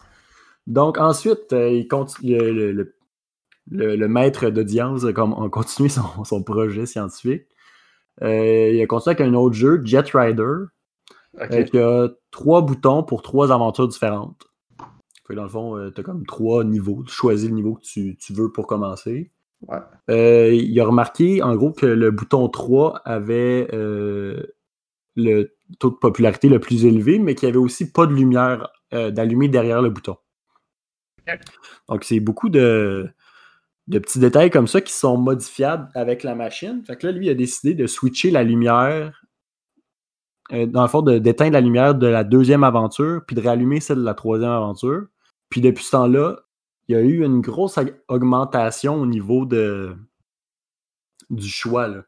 Donc ensuite, euh, il continue, le, le- le- le- le maître d'audience a comme- a continué son, son projet scientifique. Euh, il a continué avec un autre jeu, Jet Rider, euh, qui a trois boutons pour trois aventures différentes. Dans le fond, tu as comme trois niveaux. Tu choisis le niveau que tu, tu veux pour commencer. Euh, il a remarqué, en gros, que le bouton 3 avait euh, le taux de popularité le plus élevé, mais qu'il n'y avait aussi pas de lumière euh, d'allumer derrière le bouton. Donc, c'est beaucoup de, de petits détails comme ça qui sont modifiables avec la machine. Fait que là, lui, il a décidé de switcher la lumière, dans le fond, d'éteindre la lumière de la deuxième aventure, puis de rallumer celle de la troisième aventure. Puis depuis ce temps-là, il y a eu une grosse augmentation au niveau de, du choix. là.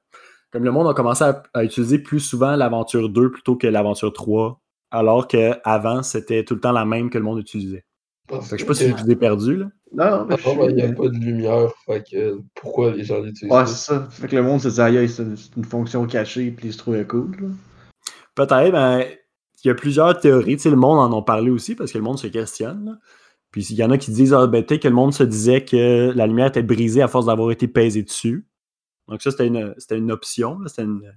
Comme le monde a commencé à, à utiliser plus souvent l'aventure 2 plutôt que l'aventure 3, alors qu'avant, c'était tout le temps la même que le monde utilisait. Fait que je sais pas si je vous ai perdu. Là. Non, non, mais je Ah, il n'y a suis- pas de lumière, fait que pourquoi les gens l'utilisent? Ouais, c'est ça. Fait que le monde se aïe, c'est une, fonction cachée, puis ils se trouvaient cool. Peut-être, ben, il y a plusieurs théories. Tu sais, le monde en a parlé aussi parce que le monde se questionne. là. Puis il y en a qui disent ah, ben, peut-être que le monde se disait que la lumière était brisée à force d'avoir été pesée dessus. Donc ça, c'était une, c'était une option, c'était une,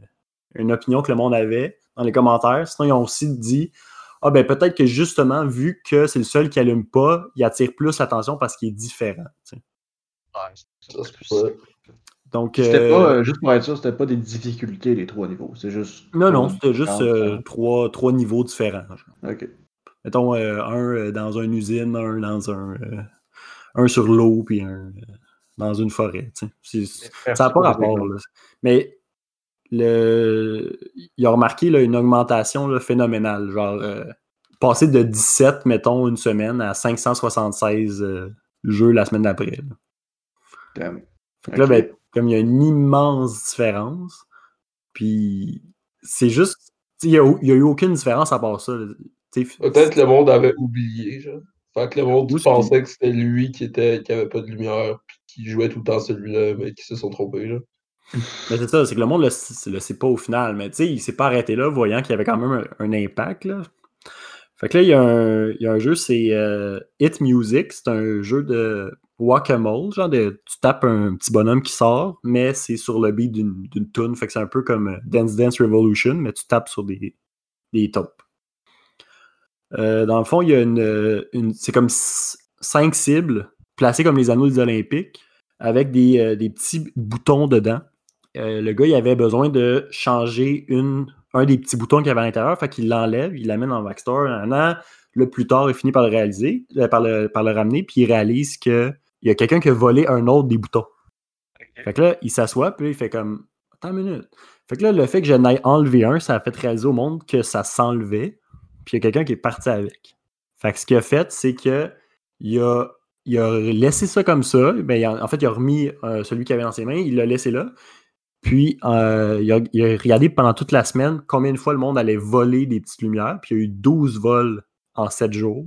une opinion que le monde avait dans les commentaires. Sinon, ils ont aussi dit Ah ben peut-être que justement, vu que c'est le seul qui allume pas, il attire plus l'attention parce qu'il est différent. tu sais. Ça, c'est pour ça. Donc, C'était euh, pas, euh, juste pour être sûr, c'était pas des difficultés les trois niveaux. C'est juste. non, non, c'était juste euh, trois, trois niveaux différents. genre. Ok. Mettons euh, un euh, dans une usine, un dans un. euh, un sur l'eau, puis un dans une forêt. Ça n'a pas rapport. là. Mais le... il a remarqué là, une augmentation là, phénoménale. Genre, euh, passer de 17, mettons, une semaine à 576 euh, jeux la semaine d'après. là. Damn. Fait que là, Ok. ben, comme il y a une immense différence, puis c'est juste. Il n'y a eu aucune différence à part ça. Peut-être que le monde avait oublié, genre. Fait que le monde pensait que c'était lui qui était qui avait pas de lumière puis qui jouait tout le temps celui-là, mais qui se sont trompés, là. Mais c'est ça, c'est que le monde le, le sait pas au final. Mais tu sais, il s'est pas arrêté là, voyant qu'il y avait quand même un, un impact. Là. Fait que là, il y a un, il y a un jeu, c'est euh, Hit Music. C'est un jeu de Whack-A-Mole. Genre, de, tu tapes un petit bonhomme qui sort, mais c'est sur le beat d'une d'une tune. Fait que c'est un peu comme euh, Dance Dance Revolution, mais tu tapes sur des, des taupes. Euh, dans le fond, il y a une, euh, une c'est comme cinq cibles placées comme les anneaux des Olympiques avec des, euh, des petits boutons dedans. Euh, le gars, il avait besoin de changer une, un des petits boutons qu'il y avait à l'intérieur, fait qu'il l'enlève, il l'amène en backstore. Un an, le plus tard, il finit par le réaliser, par, le, par le ramener, puis il réalise qu'il y a quelqu'un qui a volé un autre des boutons. Fait que là, il s'assoit, puis il fait comme Attends une minute. Fait que là, le fait que je n'aille enlever un, ça a fait réaliser au monde que ça s'enlevait, puis il y a quelqu'un qui est parti avec. Fait que ce qu'il a fait, c'est que il a, il a laissé ça comme ça. Ben, il a- en fait, il a remis euh, celui qu'il avait dans ses mains, il l'a laissé là. Puis, euh, il, a, il a regardé pendant toute la semaine combien de fois le monde allait voler des petites lumières. Puis, il y a eu 12 vols en 7 jours.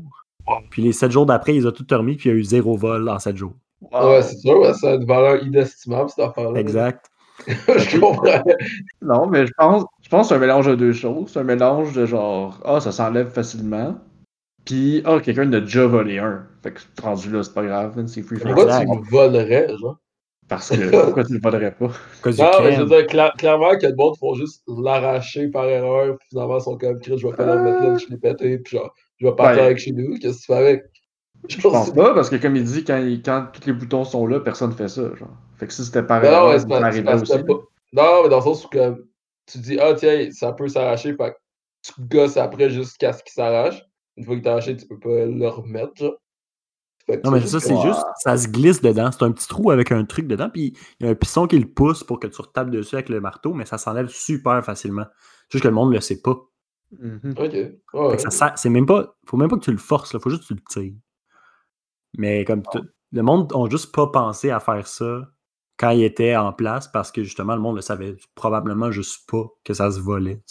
Puis, les 7 jours d'après, il les a tout remis. Puis, il y a eu 0 vol en 7 jours. Wow. Ouais, c'est sûr, ouais, ça a une valeur inestimable, cette affaire-là. Exact. je comprends. Non, mais je pense, je pense que c'est un mélange de deux choses. C'est un mélange de genre, ah, ça s'enlève facilement. Puis, ah, quelqu'un a déjà volé un. Fait que rendu là, c'est pas grave, c'est free for Pourquoi tu volerais, genre? Parce que pourquoi tu le volerais pas? Non, mais je veux dire, cla- clairement que le monde font juste l'arracher par erreur, puis finalement, ils sont comme, Chris, je vais pas le remettre là, je l'ai pété, puis genre, je vais partir Ben, avec chez nous, qu'est-ce que tu fais avec? Je pense pas, parce que comme il dit, quand, il- quand tous les boutons sont là, personne fait ça, genre. Fait que si c'était par Non, erreur, non, mais ça arrivait aussi. pas- Non, mais dans le sens où comme, tu dis, ah tiens, ça peut s'arracher, fait que tu gosses après jusqu'à ce qu'il s'arrache. Une fois qu'il est arraché, tu peux pas le remettre, genre. Que Non, mais ça, c'est juste, ça se glisse dedans. C'est un petit trou avec un truc dedans, puis il y a un piston qui le pousse pour que tu retapes dessus avec le marteau, mais ça s'enlève super facilement. Juste que le monde ne le sait pas. Mhm. Ok. Ouais. que ça sert- c'est même pas. Faut même pas que tu le forces, il faut juste que tu le tires. Mais comme tout- le monde n'a juste pas pensé à faire ça quand il était en place parce que justement le monde le savait probablement juste pas que ça se volait.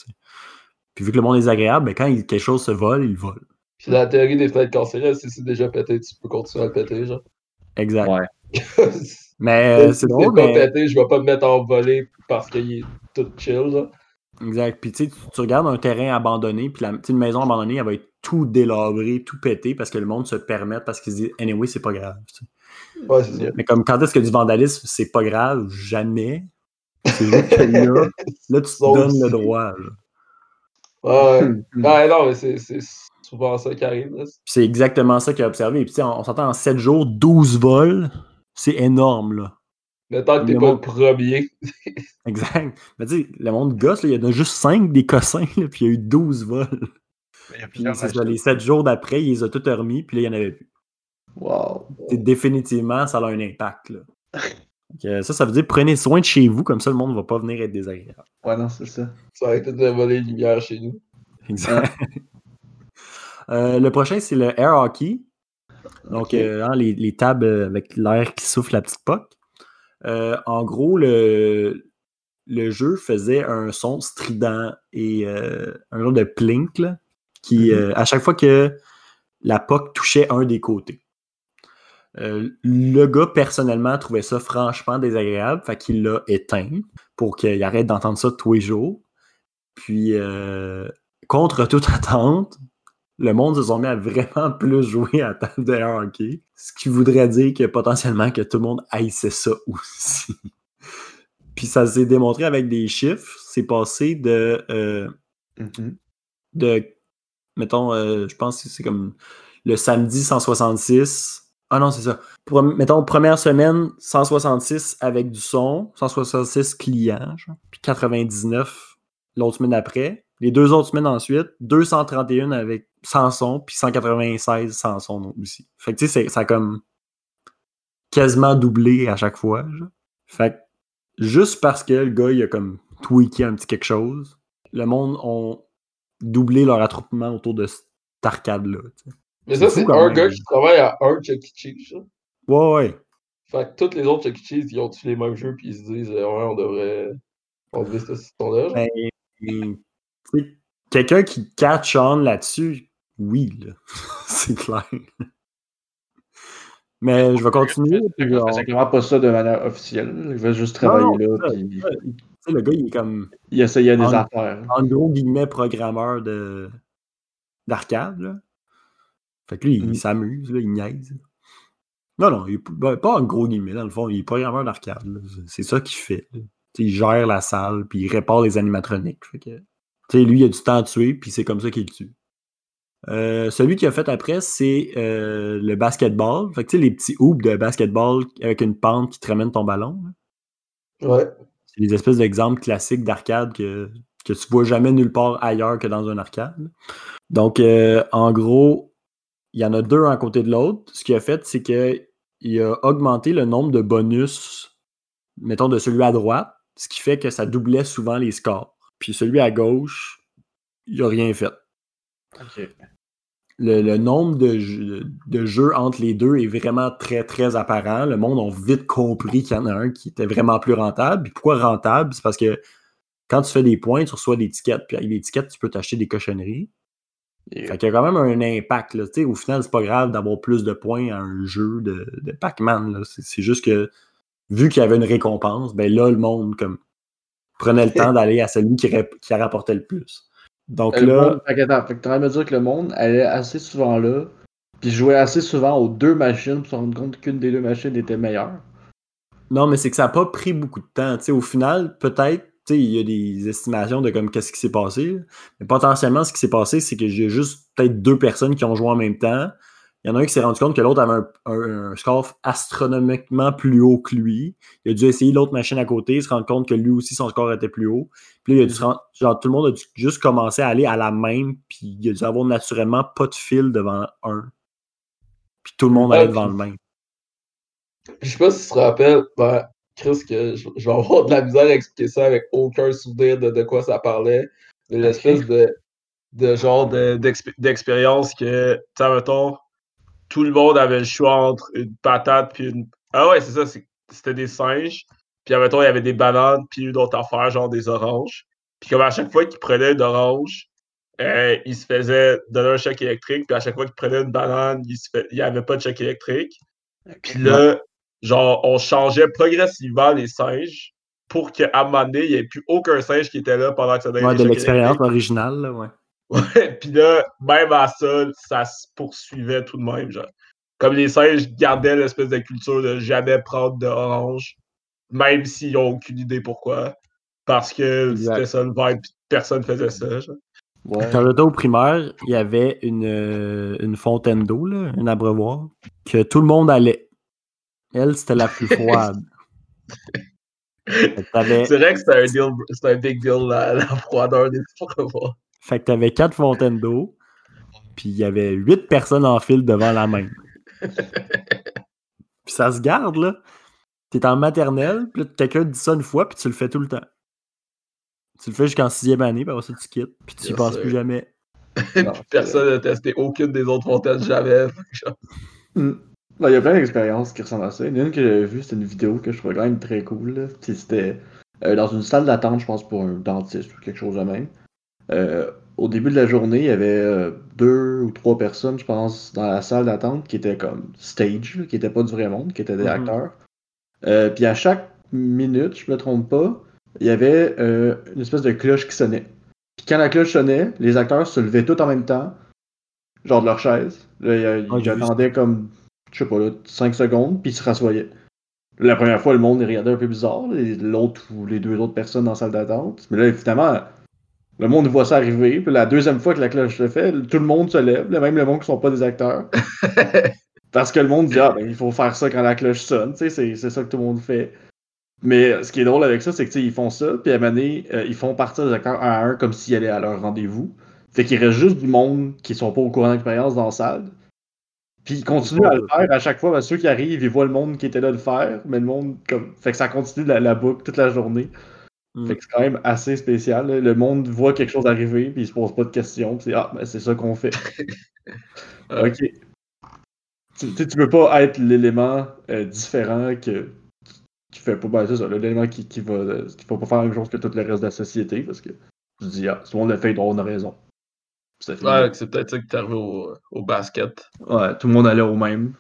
Puis vu que le monde est agréable, ben, quand il- quelque chose se vole, il le vole. Puis la théorie des fenêtres cancéreuses, si c'est déjà pété, tu peux continuer à le péter, genre. Exact. Ouais. si Mais euh, c'est c'est drôle, pas mais. pété, je vais pas me mettre en volée parce qu'il est tout chill, genre. Exact. Puis tu sais, tu- regardes un terrain abandonné, puis la, une maison abandonnée, elle va être tout délabrée, tout pété parce que le monde se permet, parce qu'ils se disent, anyway, c'est pas grave. tu sais. Ouais, c'est sûr. Mais comme quand est-ce que du vandalisme, c'est pas grave, jamais. C'est juste que là, là, tu te donnes le droit. là. Ouais. Ouais, non, mais c'est c'est souvent ça qui arrive, là. Puis C'est exactement ça qu'il a observé. Puis tu sais, on, on s'entend en 7 jours, 12 vols, c'est énorme, là. Mais tant que t'es Le pas monde- le premier. Exact. Mais tu sais, le monde gosse, là, il y en a juste 5 des cossins, là, puis il y a eu 12 vols. Puis c'est ça, les 7 jours d'après, il les a tous remis, puis là, il n'y en avait plus. Wow. Définitivement, ça a un impact. Là. Donc, euh, ça, ça veut dire prenez soin de chez vous, comme ça le monde ne va pas venir être désagréable. Ouais, non, c'est ça. Ça aurait été de voler les lumières chez nous. Exact. Euh, le prochain, c'est le air hockey. Donc, euh, hein, les, les tables avec l'air qui souffle la petite poque. Euh, en gros, le, le jeu faisait un son strident et un genre de plink là, qui, Mhm. à chaque fois que la poque touchait un des côtés. Euh, le gars, personnellement, trouvait ça franchement désagréable, fait qu'il l'a éteint pour qu'il arrête d'entendre ça tous les jours. Puis, euh, contre toute attente, le monde se sont mis à vraiment plus jouer à table de hockey, ce qui voudrait dire que potentiellement que tout le monde haïssait ça aussi. Puis ça s'est démontré avec des chiffres, c'est passé de, euh, Mhm. de mettons, je pense que c'est comme le samedi 166. Ah non, c'est ça. Mettons, première semaine, 166 avec du son, 166 clients, genre, puis 99 l'autre semaine après. Les deux autres semaines ensuite, 231 avec sans son, puis 196 sans son aussi. Fait que tu sais, ça a comme quasiment doublé à chaque fois. genre. Fait que juste parce que le gars, il a comme tweaké un petit quelque chose, le monde ont doublé leur attroupement autour de cette arcade-là. Mais ça, c'est un même. gars qui travaille à un Chuck E. Cheese. ça. Ouais, ouais. Fait que tous les autres Chuck E. Cheese, ils ont-tu les mêmes jeux, puis ils se disent, euh, ouais, on devrait enlever ce système-là. Ben, tu sais, quelqu'un qui catch on là-dessus, oui, là. c'est clair. Mais je vais continuer. on- C'est clairement pas ça de manière officielle. Il va juste travailler Non, là. ça, Puis ça, tu sais, le gars, il est comme, il essayait des En- affaires. en gros guillemets, programmeur de d'arcade. Fait que lui, il Mm. s'amuse, là, il niaise. Non, non, il est ben, pas en gros guillemets, dans le fond, il est programmeur d'arcade. C'est ça qu'il fait. il gère la salle, puis il répare les animatroniques. Fait que, lui, il a du temps à tuer, puis c'est comme ça qu'il tue. Euh, celui qui a fait après, c'est euh, le basketball. Fait que, tu sais, les petits hoops de basketball avec une pente qui te ramène ton ballon. là. Ouais. C'est des espèces d'exemples classiques d'arcade que, que tu vois jamais nulle part ailleurs que dans un arcade. Donc, euh, en gros, il y en a deux à côté de l'autre. Ce qu'il a fait, c'est qu'il a augmenté le nombre de bonus, mettons, de celui à droite, ce qui fait que ça doublait souvent les scores. Puis celui à gauche, il n'a rien fait. Le, le nombre de, jeux- de jeux entre les deux est vraiment très, très apparent. Le monde a vite compris qu'il y en a un qui était vraiment plus rentable. Puis pourquoi rentable? C'est parce que quand tu fais des points, tu reçois des tickets. Puis avec des tickets, tu peux t'acheter des cochonneries. Fait qu'il y a quand même un impact. Là. Au final, c'est pas grave d'avoir plus de points à un jeu de, de Pac-Man. C'est juste que vu qu'il y avait une récompense, ben là, le monde comme prenait le temps d'aller à celui qui, qui rapportait le plus. Donc Le là, monde- fait que attends, fait que t'es en train de me dire que le monde allait assez souvent là, puis jouait assez souvent aux deux machines pour se rendre compte qu'une des deux machines était meilleure. Non, mais c'est que ça n'a pas pris beaucoup de temps. Tu sais, au final, peut-être, il y a des estimations de comme qu'est-ce qui s'est passé. là. Mais potentiellement, ce qui s'est passé, c'est que j'ai juste peut-être deux personnes qui ont joué en même temps. Il y en a un qui s'est rendu compte que l'autre avait un, un- un score astronomiquement plus haut que lui. Il a dû essayer l'autre machine à côté, se rendre compte que lui aussi, son score était plus haut. Puis là, il a dû se rendre- genre, tout le monde a dû juste commencer à aller à la même, puis il a dû avoir naturellement pas de fil devant un. Puis tout le monde allait devant le même. Je sais pas si tu te rappelles, ben, Chris, que je, je vais avoir de la misère à expliquer ça avec aucun souvenir de, de quoi ça parlait. De l'espèce de, de genre de- d'expé- d'expérience que, tu sais, mettons, tout le monde avait le choix entre une patate puis une. Ah ouais, c'est ça, c'était des singes. Puis, mettons, il y avait des bananes puis une autre affaire, genre des oranges. Puis, comme à chaque fois qu'il prenait une orange, euh, il se faisait donner un choc électrique. Puis, à chaque fois qu'il prenait une banane, il se fait- il n'y avait pas de choc électrique. Puis là, genre, on changeait progressivement les singes pour qu'à un moment donné, il n'y ait plus aucun singe qui était là pendant que ça donnait Ouais, de l'expérience originale, là, ouais. Ouais, puis là, même à ça, ça se poursuivait tout de même, genre. Comme les singes gardaient l'espèce de culture de jamais prendre d'orange, même s'ils n'ont aucune idée pourquoi. Parce que c'était ça le vibe, puis personne faisait ça, genre. Ouais. Quand j'étais au primaire, il y avait une, euh, une fontaine d'eau, un abreuvoir, que tout le monde allait. Elle, c'était la plus froide. T'avais- C'est vrai que c'était un, deal, c'était un big deal, la, la froideur des revoir. fait que t'avais quatre fontaines d'eau, puis il y avait huit personnes en file devant la même. Puis ça se garde, là. T'es en maternelle, puis là, quelqu'un te dit ça une fois, puis tu le fais tout le temps. Tu le fais jusqu'en sixième année, puis après ça, tu quittes, puis tu y penses plus jamais. Non, personne n'a testé aucune des autres fontaines jamais. Ben, Il y a plein d'expériences qui ressemblent à ça. Il y en a une que j'avais vue, c'était une vidéo que je trouvais quand même très cool. C'était euh, dans une salle d'attente, je pense, pour un dentiste ou quelque chose de même. Euh, au début de la journée, il y avait euh, deux ou trois personnes, je pense, dans la salle d'attente qui étaient comme stage, qui n'étaient pas du vrai monde, qui étaient des Mhm. acteurs. Euh, puis à chaque minute, je me trompe pas, il y avait euh, une espèce de cloche qui sonnait. Puis quand la cloche sonnait, les acteurs se levaient tous en même temps, genre de leur chaise. Là, ils, Ah, ils attendaient comme, je sais pas, là, 5 secondes, puis ils se rassoyaient. La première fois, le monde les regardait un peu bizarre, les- l'autre ou les deux autres personnes dans la salle d'attente. Mais là, évidemment, le monde voit ça arriver. Puis la deuxième fois que la cloche le fait, tout le monde se lève, même le monde qui sont pas des acteurs. Parce que le monde dit, ah, ben, il faut faire ça quand la cloche sonne, tu sais, c'est ça que tout le monde fait. Mais ce qui est drôle avec ça, c'est que ils font ça, puis à un moment donné, euh, ils font partir des acteurs un à un comme s'ils allaient à leur rendez-vous. Fait qu'il reste juste du monde qui sont pas au courant d'expérience dans la salle. Puis ils continuent à le faire à chaque fois, que ceux qui arrivent, ils voient le monde qui était là le faire, mais le monde comme. Fait que ça continue la, la boucle toute la journée. Mm. Fait que c'est quand même assez spécial. là. Le monde voit quelque chose arriver, puis il se pose pas de questions, puis c'est ah, ben c'est ça qu'on fait. Ok. Tu, tu peux pas être l'élément euh, différent que qui fait pas ben, c'est ça, l'élément qui, qui va qui va pas faire la même chose que tout le reste de la société parce que tu te dis ah, si monde le fait, on a raison. Ouais, c'est peut-être ça que t'es arrivé au, au basket. Ouais, tout le monde allait au même.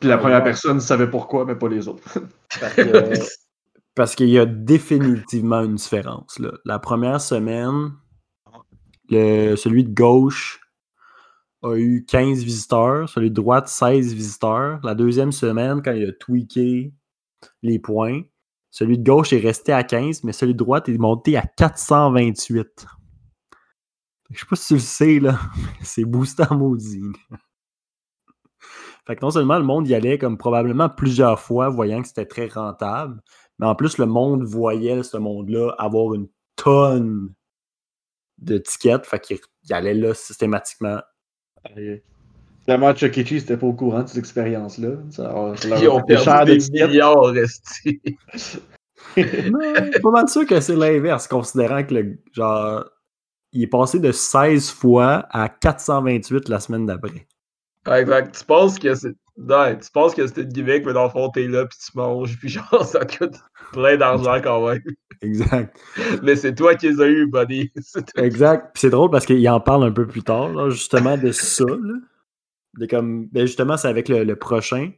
Puis la Ouais. première personne savait pourquoi, mais pas les autres. Parce qu'il y a définitivement une différence. Là. La première semaine, le, celui de gauche a eu 15 visiteurs, celui de droite 16 visiteurs. La deuxième semaine, quand il a tweaké les points, celui de gauche est resté à 15, mais celui de droite est monté à 428. Je sais pas si tu le sais, là, mais c'est boosté en maudit. Fait que non seulement le monde y allait comme probablement plusieurs fois, voyant que c'était très rentable, mais en plus, le monde voyait ce monde-là avoir une tonne de tickets. Fait qu'il il allait là systématiquement. Clairement, Chuck E. Cheese n'était pas au courant de cette expérience-là. Ça, ça leur Ils ont perdu de des tickets. milliards restés. Non, je suis pas mal sûr que c'est l'inverse, considérant que le genre. Il est passé de 16 fois à 428 la semaine d'après. Exact. Tu penses que c'est. Ouais, tu penses que c'était une gimmick, mais dans le fond, t'es là, puis tu manges, puis genre, ça te coûte plein d'argent quand même. Exact. Mais c'est toi qui les as eu, buddy. Exact. Puis c'est drôle parce qu'il en parle un peu plus tard, là, justement, de ça. là. De comme, ben justement, c'est avec le, le prochain.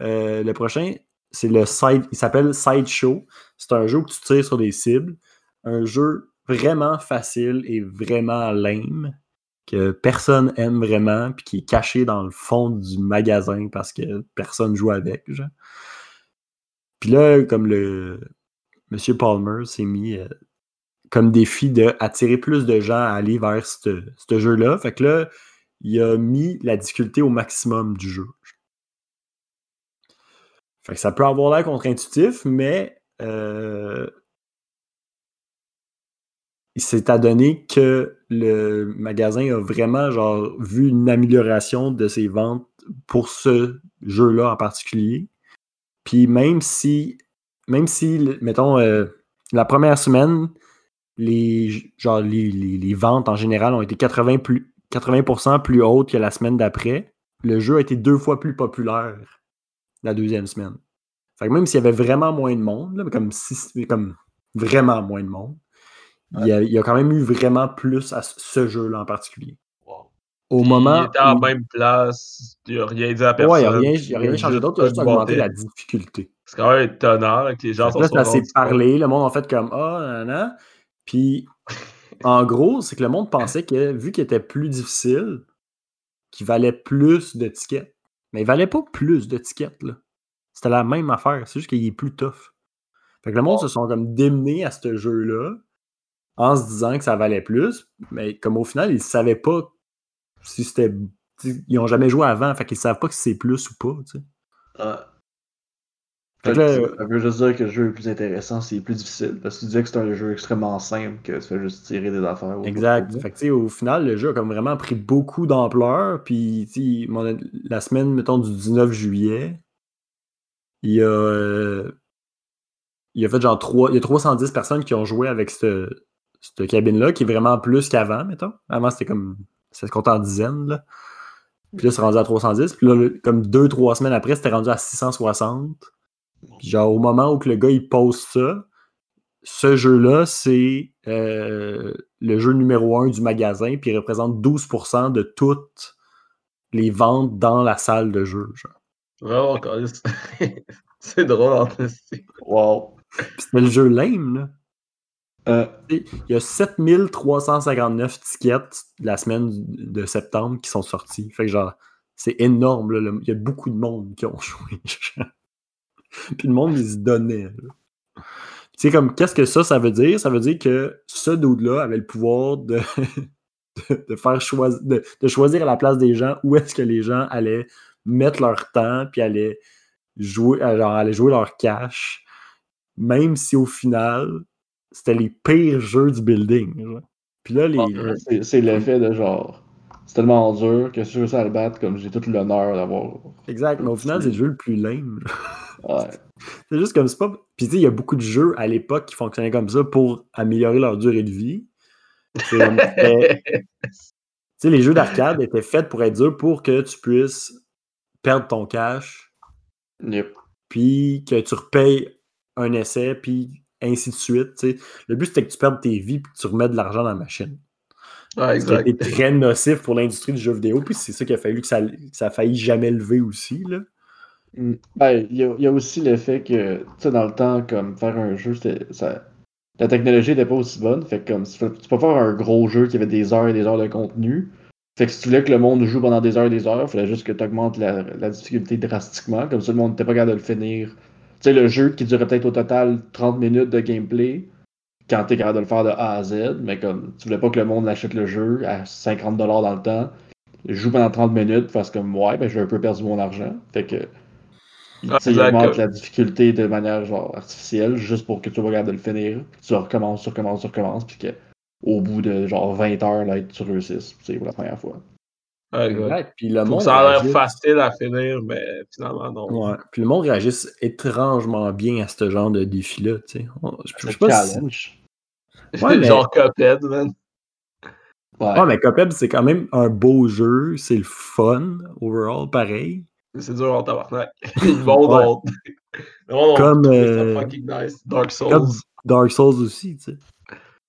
Euh, le prochain, c'est le side. Il s'appelle Sideshow. C'est un jeu où tu tires sur des cibles. Un jeu vraiment facile et vraiment lame. Que personne aime vraiment. Puis qui est caché dans le fond du magasin parce que personne joue avec. Puis là, comme le. Monsieur Palmer s'est mis. euh, comme défi de attirer plus de gens à aller vers ce ce jeu-là. Fait que là, il a mis la difficulté au maximum du jeu. Fait que ça peut avoir l'air contre-intuitif, mais euh, il s'est adonné que le magasin a vraiment vu une amélioration de ses ventes pour ce jeu-là en particulier. Puis même si, même si, mettons, euh, la première semaine, les, ventes en général ont été 80%, plus, 80 plus hautes que la semaine d'après. Le jeu a été deux fois plus populaire la deuxième semaine. Fait que même s'il y avait vraiment moins de monde, comme, comme vraiment moins de monde, il, y a, il y a quand même eu vraiment plus à ce- jeu-là en particulier. Au moment Il était en où- même place, il n'a rien dit à personne. Ouais, il n'y a rien, il a rien changé d'autre, il a juste augmenté la difficulté. C'est quand même étonnant là, que les gens sont là, ça s'est rendus parlé, le monde a fait comme Ah, nanana. Puis, en gros, c'est que le monde pensait que, vu qu'il était plus difficile, qu'il valait plus de tickets. Mais il valait pas plus de tickets, là. C'était la même affaire, c'est juste qu'il est plus tough. Fait que le monde se sont comme démenés à ce jeu-là en se disant que ça valait plus, mais comme au final, ils savaient pas si c'était. Ils ont jamais joué avant, fait qu'ils savent pas si c'est plus ou pas, tu sais. Ah. Fait que là, Ça veut juste dire que le jeu est plus intéressant s'il est plus difficile. Parce que tu disais que c'est un jeu extrêmement simple, que tu fais juste tirer des affaires. Exact. Fait que, au final, le jeu a comme vraiment pris beaucoup d'ampleur. Puis, mon- la semaine, mettons, du 19 juillet, il y a, euh, il y a fait genre il y a 310 personnes qui ont joué avec cette, cette cabine-là, qui est vraiment plus qu'avant, mettons. Avant, c'était comme, ça se compte en dizaines, là. Puis là, c'est rendu à 310. Puis là, comme deux, trois semaines après, c'était rendu à 660. Puis genre, au moment où que le gars, il pose ça, ce jeu-là, c'est euh, le jeu numéro un du magasin, puis il représente 12% de toutes les ventes dans la salle de jeu. genre. C'est- drôle en plus. Wow. Puis C'était le jeu lame, là. Euh, Il y a 7359 tickets la semaine de septembre qui sont sortis. Fait que genre, c'est énorme. Il y a beaucoup de monde qui ont joué. Puis le monde, ils se donnait. là. Tu sais, comme, qu'est-ce que ça, ça veut dire? Ça veut dire que ce dude-là avait le pouvoir de, de, faire choisir, de choisir à la place des gens où est-ce que les gens allaient mettre leur temps, puis allaient jouer, euh, genre, allaient jouer leur cash, même si au final, c'était les pires jeux du building. genre. Puis là, les. Ah, C'est- l'effet de genre. C'est tellement dur que si je réussis à le battre, comme j'ai tout l'honneur d'avoir. Exact, mais au final, c'est le jeu le plus lame. Ouais. C'est juste comme c'est pas. Puis tu sais, il y a beaucoup de jeux à l'époque qui fonctionnaient comme ça pour améliorer leur durée de vie. Tu sais, les jeux d'arcade étaient faits pour être durs pour que tu puisses perdre ton cash, Yep. puis que tu repayes un essai, puis ainsi de suite. Le but, c'était que tu perdes tes vies, puis que tu remettes de l'argent dans la machine. Ouais, Ce qui a exact. été très nocif pour l'industrie du jeu vidéo, puis c'est ça qui a fallu que ça, que ça a failli jamais lever aussi. Là. Mm. Ben, il y, a- il y a aussi l'effet que, tu sais, dans le temps, comme faire un jeu, c'était. Ça... La technologie n'était pas aussi bonne. Fait que, comme, tu peux faire un gros jeu qui avait des heures et des heures de contenu. Fait que si tu voulais que le monde joue pendant des heures et des heures, il fallait juste que tu augmentes la, la difficulté drastiquement. Comme ça, le monde n'était pas capable de le finir. Tu sais, le jeu qui durait peut-être au total 30 minutes de gameplay, quand tu es capable de le faire de A à Z, mais comme tu voulais pas que le monde achète le jeu à 50$ dans le temps, joue pendant 30 minutes, fasse comme ouais, ben j'ai un peu perdu mon argent. Fait que il exact. augmente la difficulté de manière genre artificielle juste pour que tu regardes de le finir. Tu recommences, tu recommences, tu recommences, puis que au bout de genre 20 heures, là, tu réussisses, tu sais, pour la première fois. Ouais, exact. Ouais, puis le monde. ça a l'air réagisse- facile à finir, mais finalement, non. Ouais. Puis le monde réagisse étrangement bien à ce genre de défi-là. tu sais. Je, je C'est sais pas si- challenge. Ouais, mais- Genre Cuphead, man. Ouais. Ouais, mais Cuphead, c'est quand même un beau jeu. C'est le fun, overall, pareil. C'est dur en tabarnak. Ont Comme, euh, ça fucking nice. Dark Souls. Comme Dark Souls aussi, tu sais.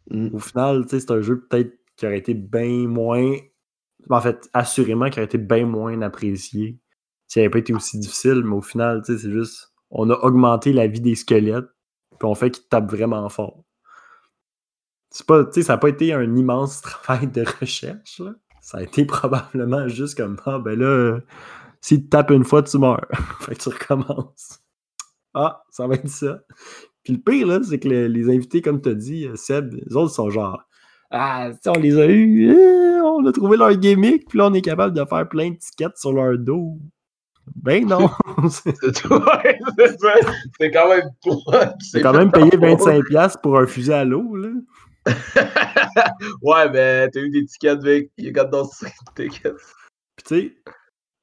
Mm. Au final, tu sais, c'est un jeu peut-être qui aurait été bien moins. En fait, assurément, qui aurait été bien moins apprécié s'il n'avait pas été aussi difficile, mais au final, c'est juste. On a augmenté la vie des squelettes, puis on fait qu'ils tapent vraiment fort. C'est pas, ça n'a pas été un immense travail de recherche, là. Ça a été probablement juste comme, ah, ben là, si tu tapes une fois, tu meurs. fait que tu recommences. Ah, ça va être ça. Puis le pire, là, c'est que le- les invités, comme tu as dit, euh, Seb, les autres sont genre Ah, on les a eus, euh, on a trouvé leur gimmick, puis là, on est capable de faire plein de tickets sur leur dos. Ben non! C'est- quand même. C'est quand même payé 25$ pour un fusil à l'eau, là. ouais, mais t'as eu des tickets, mec. You got those tickets. Puis tu sais,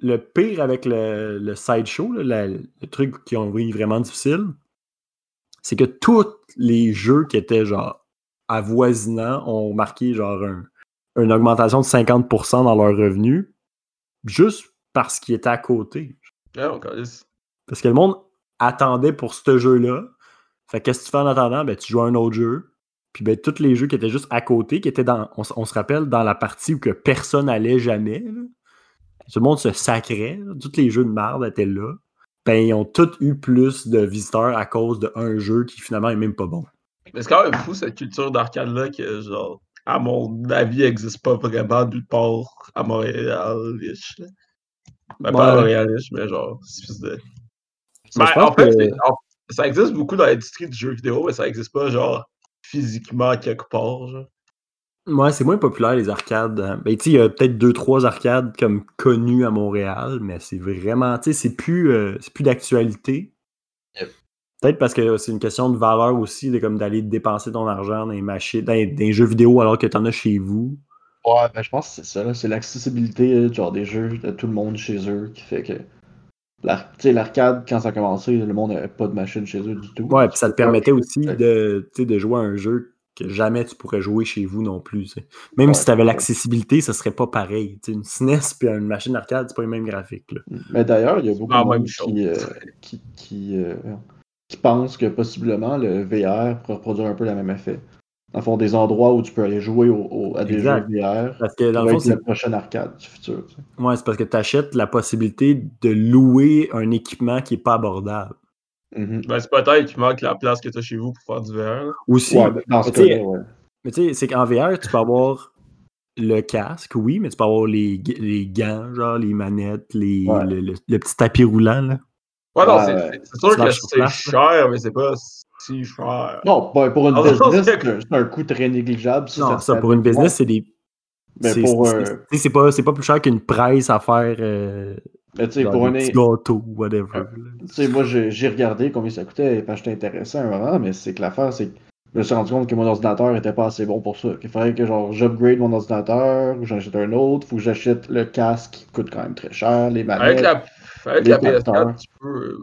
le pire avec le, le sideshow, le truc qui ont vraiment difficile, c'est que tous les jeux qui étaient genre avoisinants ont marqué genre un- une augmentation de 50% dans leurs revenus juste parce qu'ils étaient à côté. Connaît. Parce que le monde attendait pour ce jeu-là. Fait que qu'est-ce que tu fais en attendant? Ben, tu joues à un autre jeu. Puis ben, tous les jeux qui étaient juste à côté, qui étaient dans. On, se rappelle dans la partie où que personne allait jamais. là. Tout le monde se sacrait. là. Tous les jeux de merde étaient là. Ben, ils ont tous eu plus de visiteurs à cause d'un jeu qui finalement est même pas bon. Mais c'est quand même fou cette culture d'arcade-là que, genre, à mon avis, n'existe pas vraiment nulle part à Montréal. -ish. Ben, pas à. Montréal, mais genre, de. Ben, pense en fait, que- c'est- en- ça existe beaucoup dans l'industrie du jeu vidéo, mais ça n'existe pas, genre, physiquement quelque part. Genre. Ouais, c'est moins populaire les arcades. Ben, tu sais, il y a peut-être deux, trois arcades comme connues à Montréal, mais c'est vraiment, tu sais, c'est plus, euh, c'est plus d'actualité. Peut-être parce que c'est une question de valeur aussi, de comme d'aller dépenser ton argent dans les machines, dans, les- dans les jeux vidéo alors que tu en as chez vous. Ouais, ben je pense que c'est ça, là. c'est l'accessibilité euh, genre des jeux de tout le monde chez eux qui fait que. l'ar- tu sais, L'arcade, quand ça a commencé, le monde n'avait pas de machine chez eux du tout. Ouais, puis ça te permettait aussi de, tu sais, de jouer à un jeu que jamais tu pourrais jouer chez vous non plus. Même Ouais, si tu avais l'accessibilité, ça serait pas pareil. Tu sais, une SNES puis une machine arcade, c'est pas les mêmes graphiques. là. Mais d'ailleurs, il y a beaucoup Ah, de monde qui, euh, qui, qui, euh, qui pensent que possiblement le VR pourrait reproduire un peu le même effet. Dans le fond, des endroits où tu peux aller jouer au- au- à des Exact. jeux VR. Parce que dans le fond, c'est la prochaine arcade du futur. tu sais. Ouais, c'est parce que tu achètes la possibilité de louer un équipement qui n'est pas abordable. Mhm. Ben, c'est peut-être qu'il manque la place que tu as chez vous pour faire du VR. Aussi, Ouais, ben, dans ce tu sais, cas-là, ouais. Mais tu sais, c'est qu'en VR, tu peux avoir le casque, oui, mais tu peux avoir les, les gants, genre les manettes, les, Ouais. le, le- le petit tapis roulant. Là. Ouais, non, c'est- sûr que c'est cher, mais c'est pas si cher. Non, ben, pour une Ah, business, c'est- un- coût très négligeable. si non, ça, pour une business, c'est des. Mais c'est- pour, c'est- euh, tu sais, c'est pas, c'est pas plus cher qu'une presse à faire. euh, mais tu sais, pour des un. gâteaux, whatever. Là. Tu sais, moi, j'ai regardé combien ça coûtait, parce que j'étais intéressé à un moment, mais c'est que l'affaire, c'est que je me suis rendu compte que mon ordinateur était pas assez bon pour ça. Qu'il fallait que genre j'upgrade mon ordinateur, ou j'en achète un autre, faut que j'achète le casque qui coûte quand même très cher, les Avec manettes. la, avec les la capteurs. PS4, tu peux.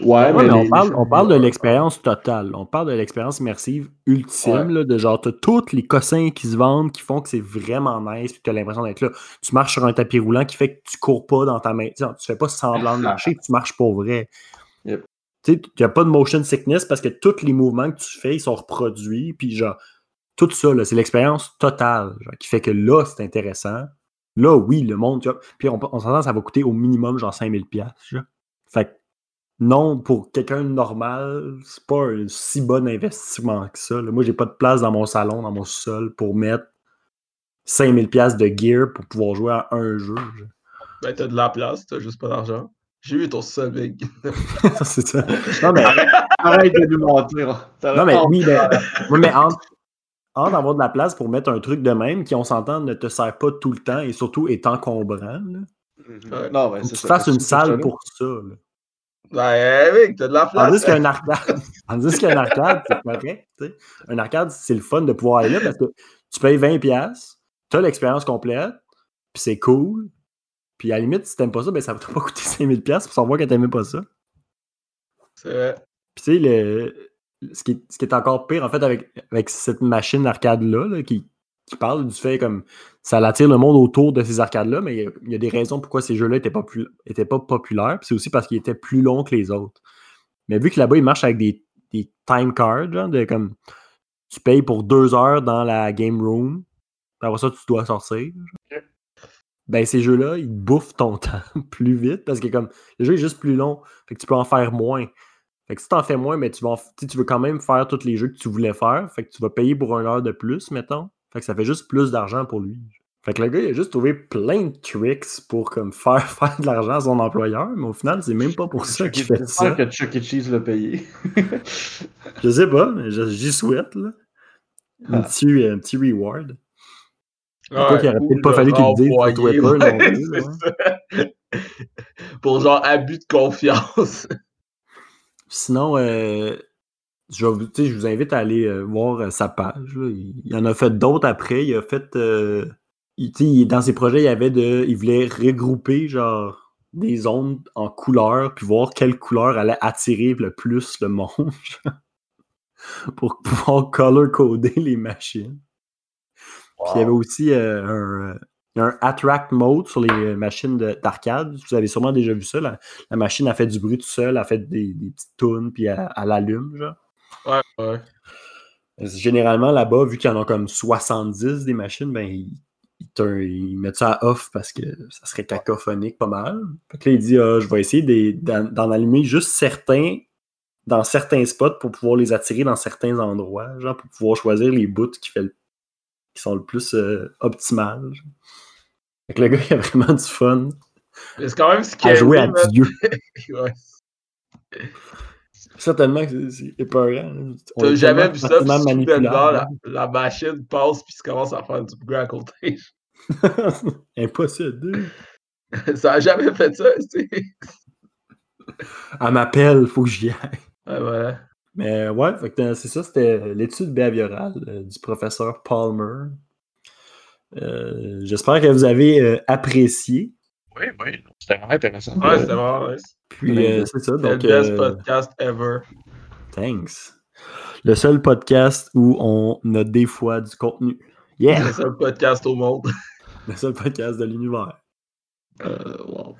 Ouais, Ouais, mais mais on parle, on parle de l'expérience totale. On parle de l'expérience immersive ultime, Ouais. là, de genre, t'as tous les cossins qui se vendent qui font que c'est vraiment nice, puis t'as l'impression d'être là. Tu marches sur un tapis roulant qui fait que tu cours pas dans ta main. Tu fais pas semblant de marcher, tu marches pour vrai. Yep. Tu a pas de motion sickness parce que tous les mouvements que tu fais, ils sont reproduits, puis genre, tout ça, c'est l'expérience totale, genre, qui fait que là, c'est intéressant. Là, oui, le monde, tu vois, puis on, on s'entend, ça va coûter au minimum genre 5000$. genre. Fait que non, pour quelqu'un de normal, c'est pas un si bon investissement que ça. là. Moi, j'ai pas de place dans mon salon, dans mon sol, pour mettre 5000$ de gear pour pouvoir jouer à un jeu. Ben, t'as de la place, t'as juste pas d'argent. J'ai vu ton sub, big. c'est ça. Non, mais, Arrête de nous mentir. Non, mais oui, mais, oui, mais entre, entre avoir de la place pour mettre un truc de même qui, on s'entend, ne te sert pas tout le temps et surtout est encombrant. Ouais. Non, ben, c'est tu ça. fasses une salle pour ça. là. Ben, mec, t'as de la place. Tandis qu'un arcade, tandis qu'un arcade, c'est correct. Un arcade, c'est le fun de pouvoir aller là parce que tu payes 20$, tu as l'expérience complète, puis c'est cool. Puis à la limite, si t'aimes pas ça, ben ça va pas coûter 5000$ pour savoir que t'aimais pas ça. C'est vrai. Puis tu sais, le, ce, qui est, ce qui est encore pire, en fait, avec, avec cette machine arcade-là, là, qui, qui parle du fait comme ça attire le monde autour de ces arcades-là, mais il y, a, il y a des raisons pourquoi ces jeux-là étaient, popu- étaient pas populaires. Puis c'est aussi parce qu'ils étaient plus longs que les autres. Mais vu que là-bas, ils marchent avec des, des time cards, genre, de comme tu payes pour deux heures dans la game room, puis après ça, tu dois sortir. genre. Ben, ces jeux-là, ils bouffent ton temps plus vite parce que comme le jeu est juste plus long, fait que tu peux en faire moins. Fait que si t'en fais moins, mais tu vas tu veux quand même faire tous les jeux que tu voulais faire. Fait que tu vas payer pour une heure de plus, mettons. Fait que ça fait juste plus d'argent pour lui. Fait que le gars, il a juste trouvé plein de tricks pour comme faire faire de l'argent à son employeur, mais au final, c'est même pas pour ça qu'il fait ça. J'espère que Chuck E. Cheese l'a payé. Je sais pas, mais j'y souhaite, là. Un Ah. petit, un petit reward. Pourquoi Ouais, qu'il aurait peut-être pas fallu qu'il le dise sur Twitter non ouais, plus, c'est là, ça. Pour genre abus de confiance. Sinon, euh, je, vous- je vous invite à aller euh, voir euh, sa page. là. Il, en a fait d'autres après. Il a fait. il- dans ses projets, il y avait de. Il voulait regrouper genre des zones en couleurs, puis voir quelle couleur allait attirer le plus le monde. pour pouvoir color coder les machines. Puis il y avait aussi euh, un, euh, un attract mode sur les machines de- d'arcade. Vous avez sûrement déjà vu ça. La, la machine a fait du bruit tout seul, elle fait des, des petites tunes, puis elle, elle allume. Genre. Ouais, ouais. Généralement, là-bas, vu qu'il y en a comme 70 des machines, ben, ils, ils te- ils mettent ça à off parce que ça serait cacophonique pas mal. Fait que là, il dit ah, je vais essayer d'en d'en allumer juste certains dans certains spots pour pouvoir les attirer dans certains endroits, genre pour pouvoir choisir les bouts qui, fait le- qui sont le plus euh, optimales. genre. Fait que le gars, il a vraiment du fun c'est quand même à scary. jouer à man. Dieu. Ouais. Certainement que c'est- épeurant. On T'as jamais vu ça, puis soudainement, manipulable. la, la machine passe, puis ça commence à faire du bruit à côté. Impossible. ça a jamais fait ça, tu sais. Elle m'appelle, faut que j'y aille. Ouais, voilà. Mais ouais, euh, c'est ça, c'était l'étude behaviorale euh, du professeur Palmer. Euh, J'espère que vous avez euh, apprécié. Oui, oui. C'était vraiment intéressant. Ouais, c'était vraiment nice. Puis euh, c'est ça, C'était le donc best euh, podcast ever. thanks. Le seul podcast où on a des fois du contenu. Yeah! Le seul podcast au monde. Le seul podcast de l'univers. Euh, wow.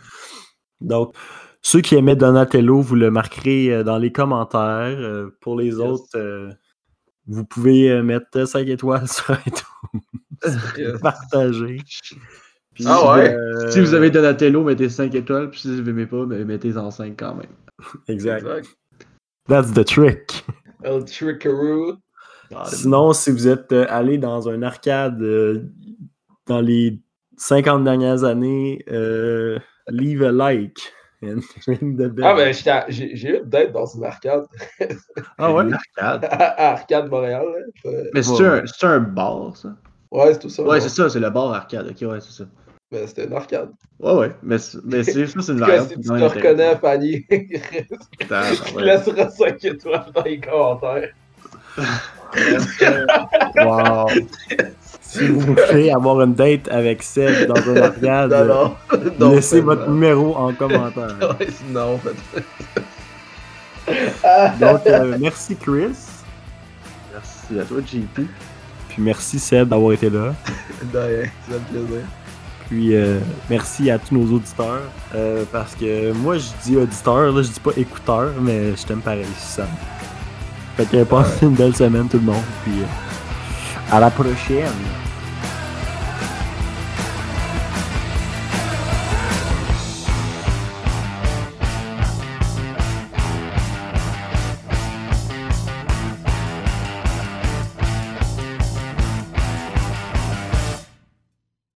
Donc, ceux qui aimaient Donatello, vous le marquerez dans les commentaires. Pour les Yes. autres, euh, vous pouvez mettre 5 étoiles sur iTunes. Yes. Partager. Puis, Ah ouais? euh, Si vous avez Donatello, mettez 5 étoiles. Puis si vous n'aimez pas, ben, mettez-en 5 quand même. Exact. Exact. That's the trick. El Trickaroo. Sinon, si vous êtes euh, allé dans un arcade euh, dans les 50 dernières années, euh, leave a like and ring the bell. Ah, ben, j'ai eu date dans une arcade. Ah ouais? Arcade. à Arcade Montréal. là. Euh, Mais c'est un, c'est un bar, ça? Ouais, c'est tout ça. Ouais, c'est ça, c'est le bar arcade. Ok, ouais, c'est ça. Ben, c'était une arcade. Ouais, ouais. Mais c'est mais c'est ça, c'est une variante. si tu te reconnais, Fanny, intéressante. tu laisseras 5 étoiles dans les commentaires. Wow! si vous voulez avoir une date avec Seb dans un arcade, Non, non. non laissez votre non. numéro en commentaire. Ouais, non, fait. Donc, euh, merci Chris. Merci à toi, JP. Puis merci Seb d'avoir été là. De rien, ça fait plaisir. Puis euh, merci à tous nos auditeurs. euh, parce que moi je dis auditeur, là, je dis pas écouteur, mais je t'aime pareil, Sam. Fait que passez une belle semaine tout le monde. Puis euh, à la prochaine.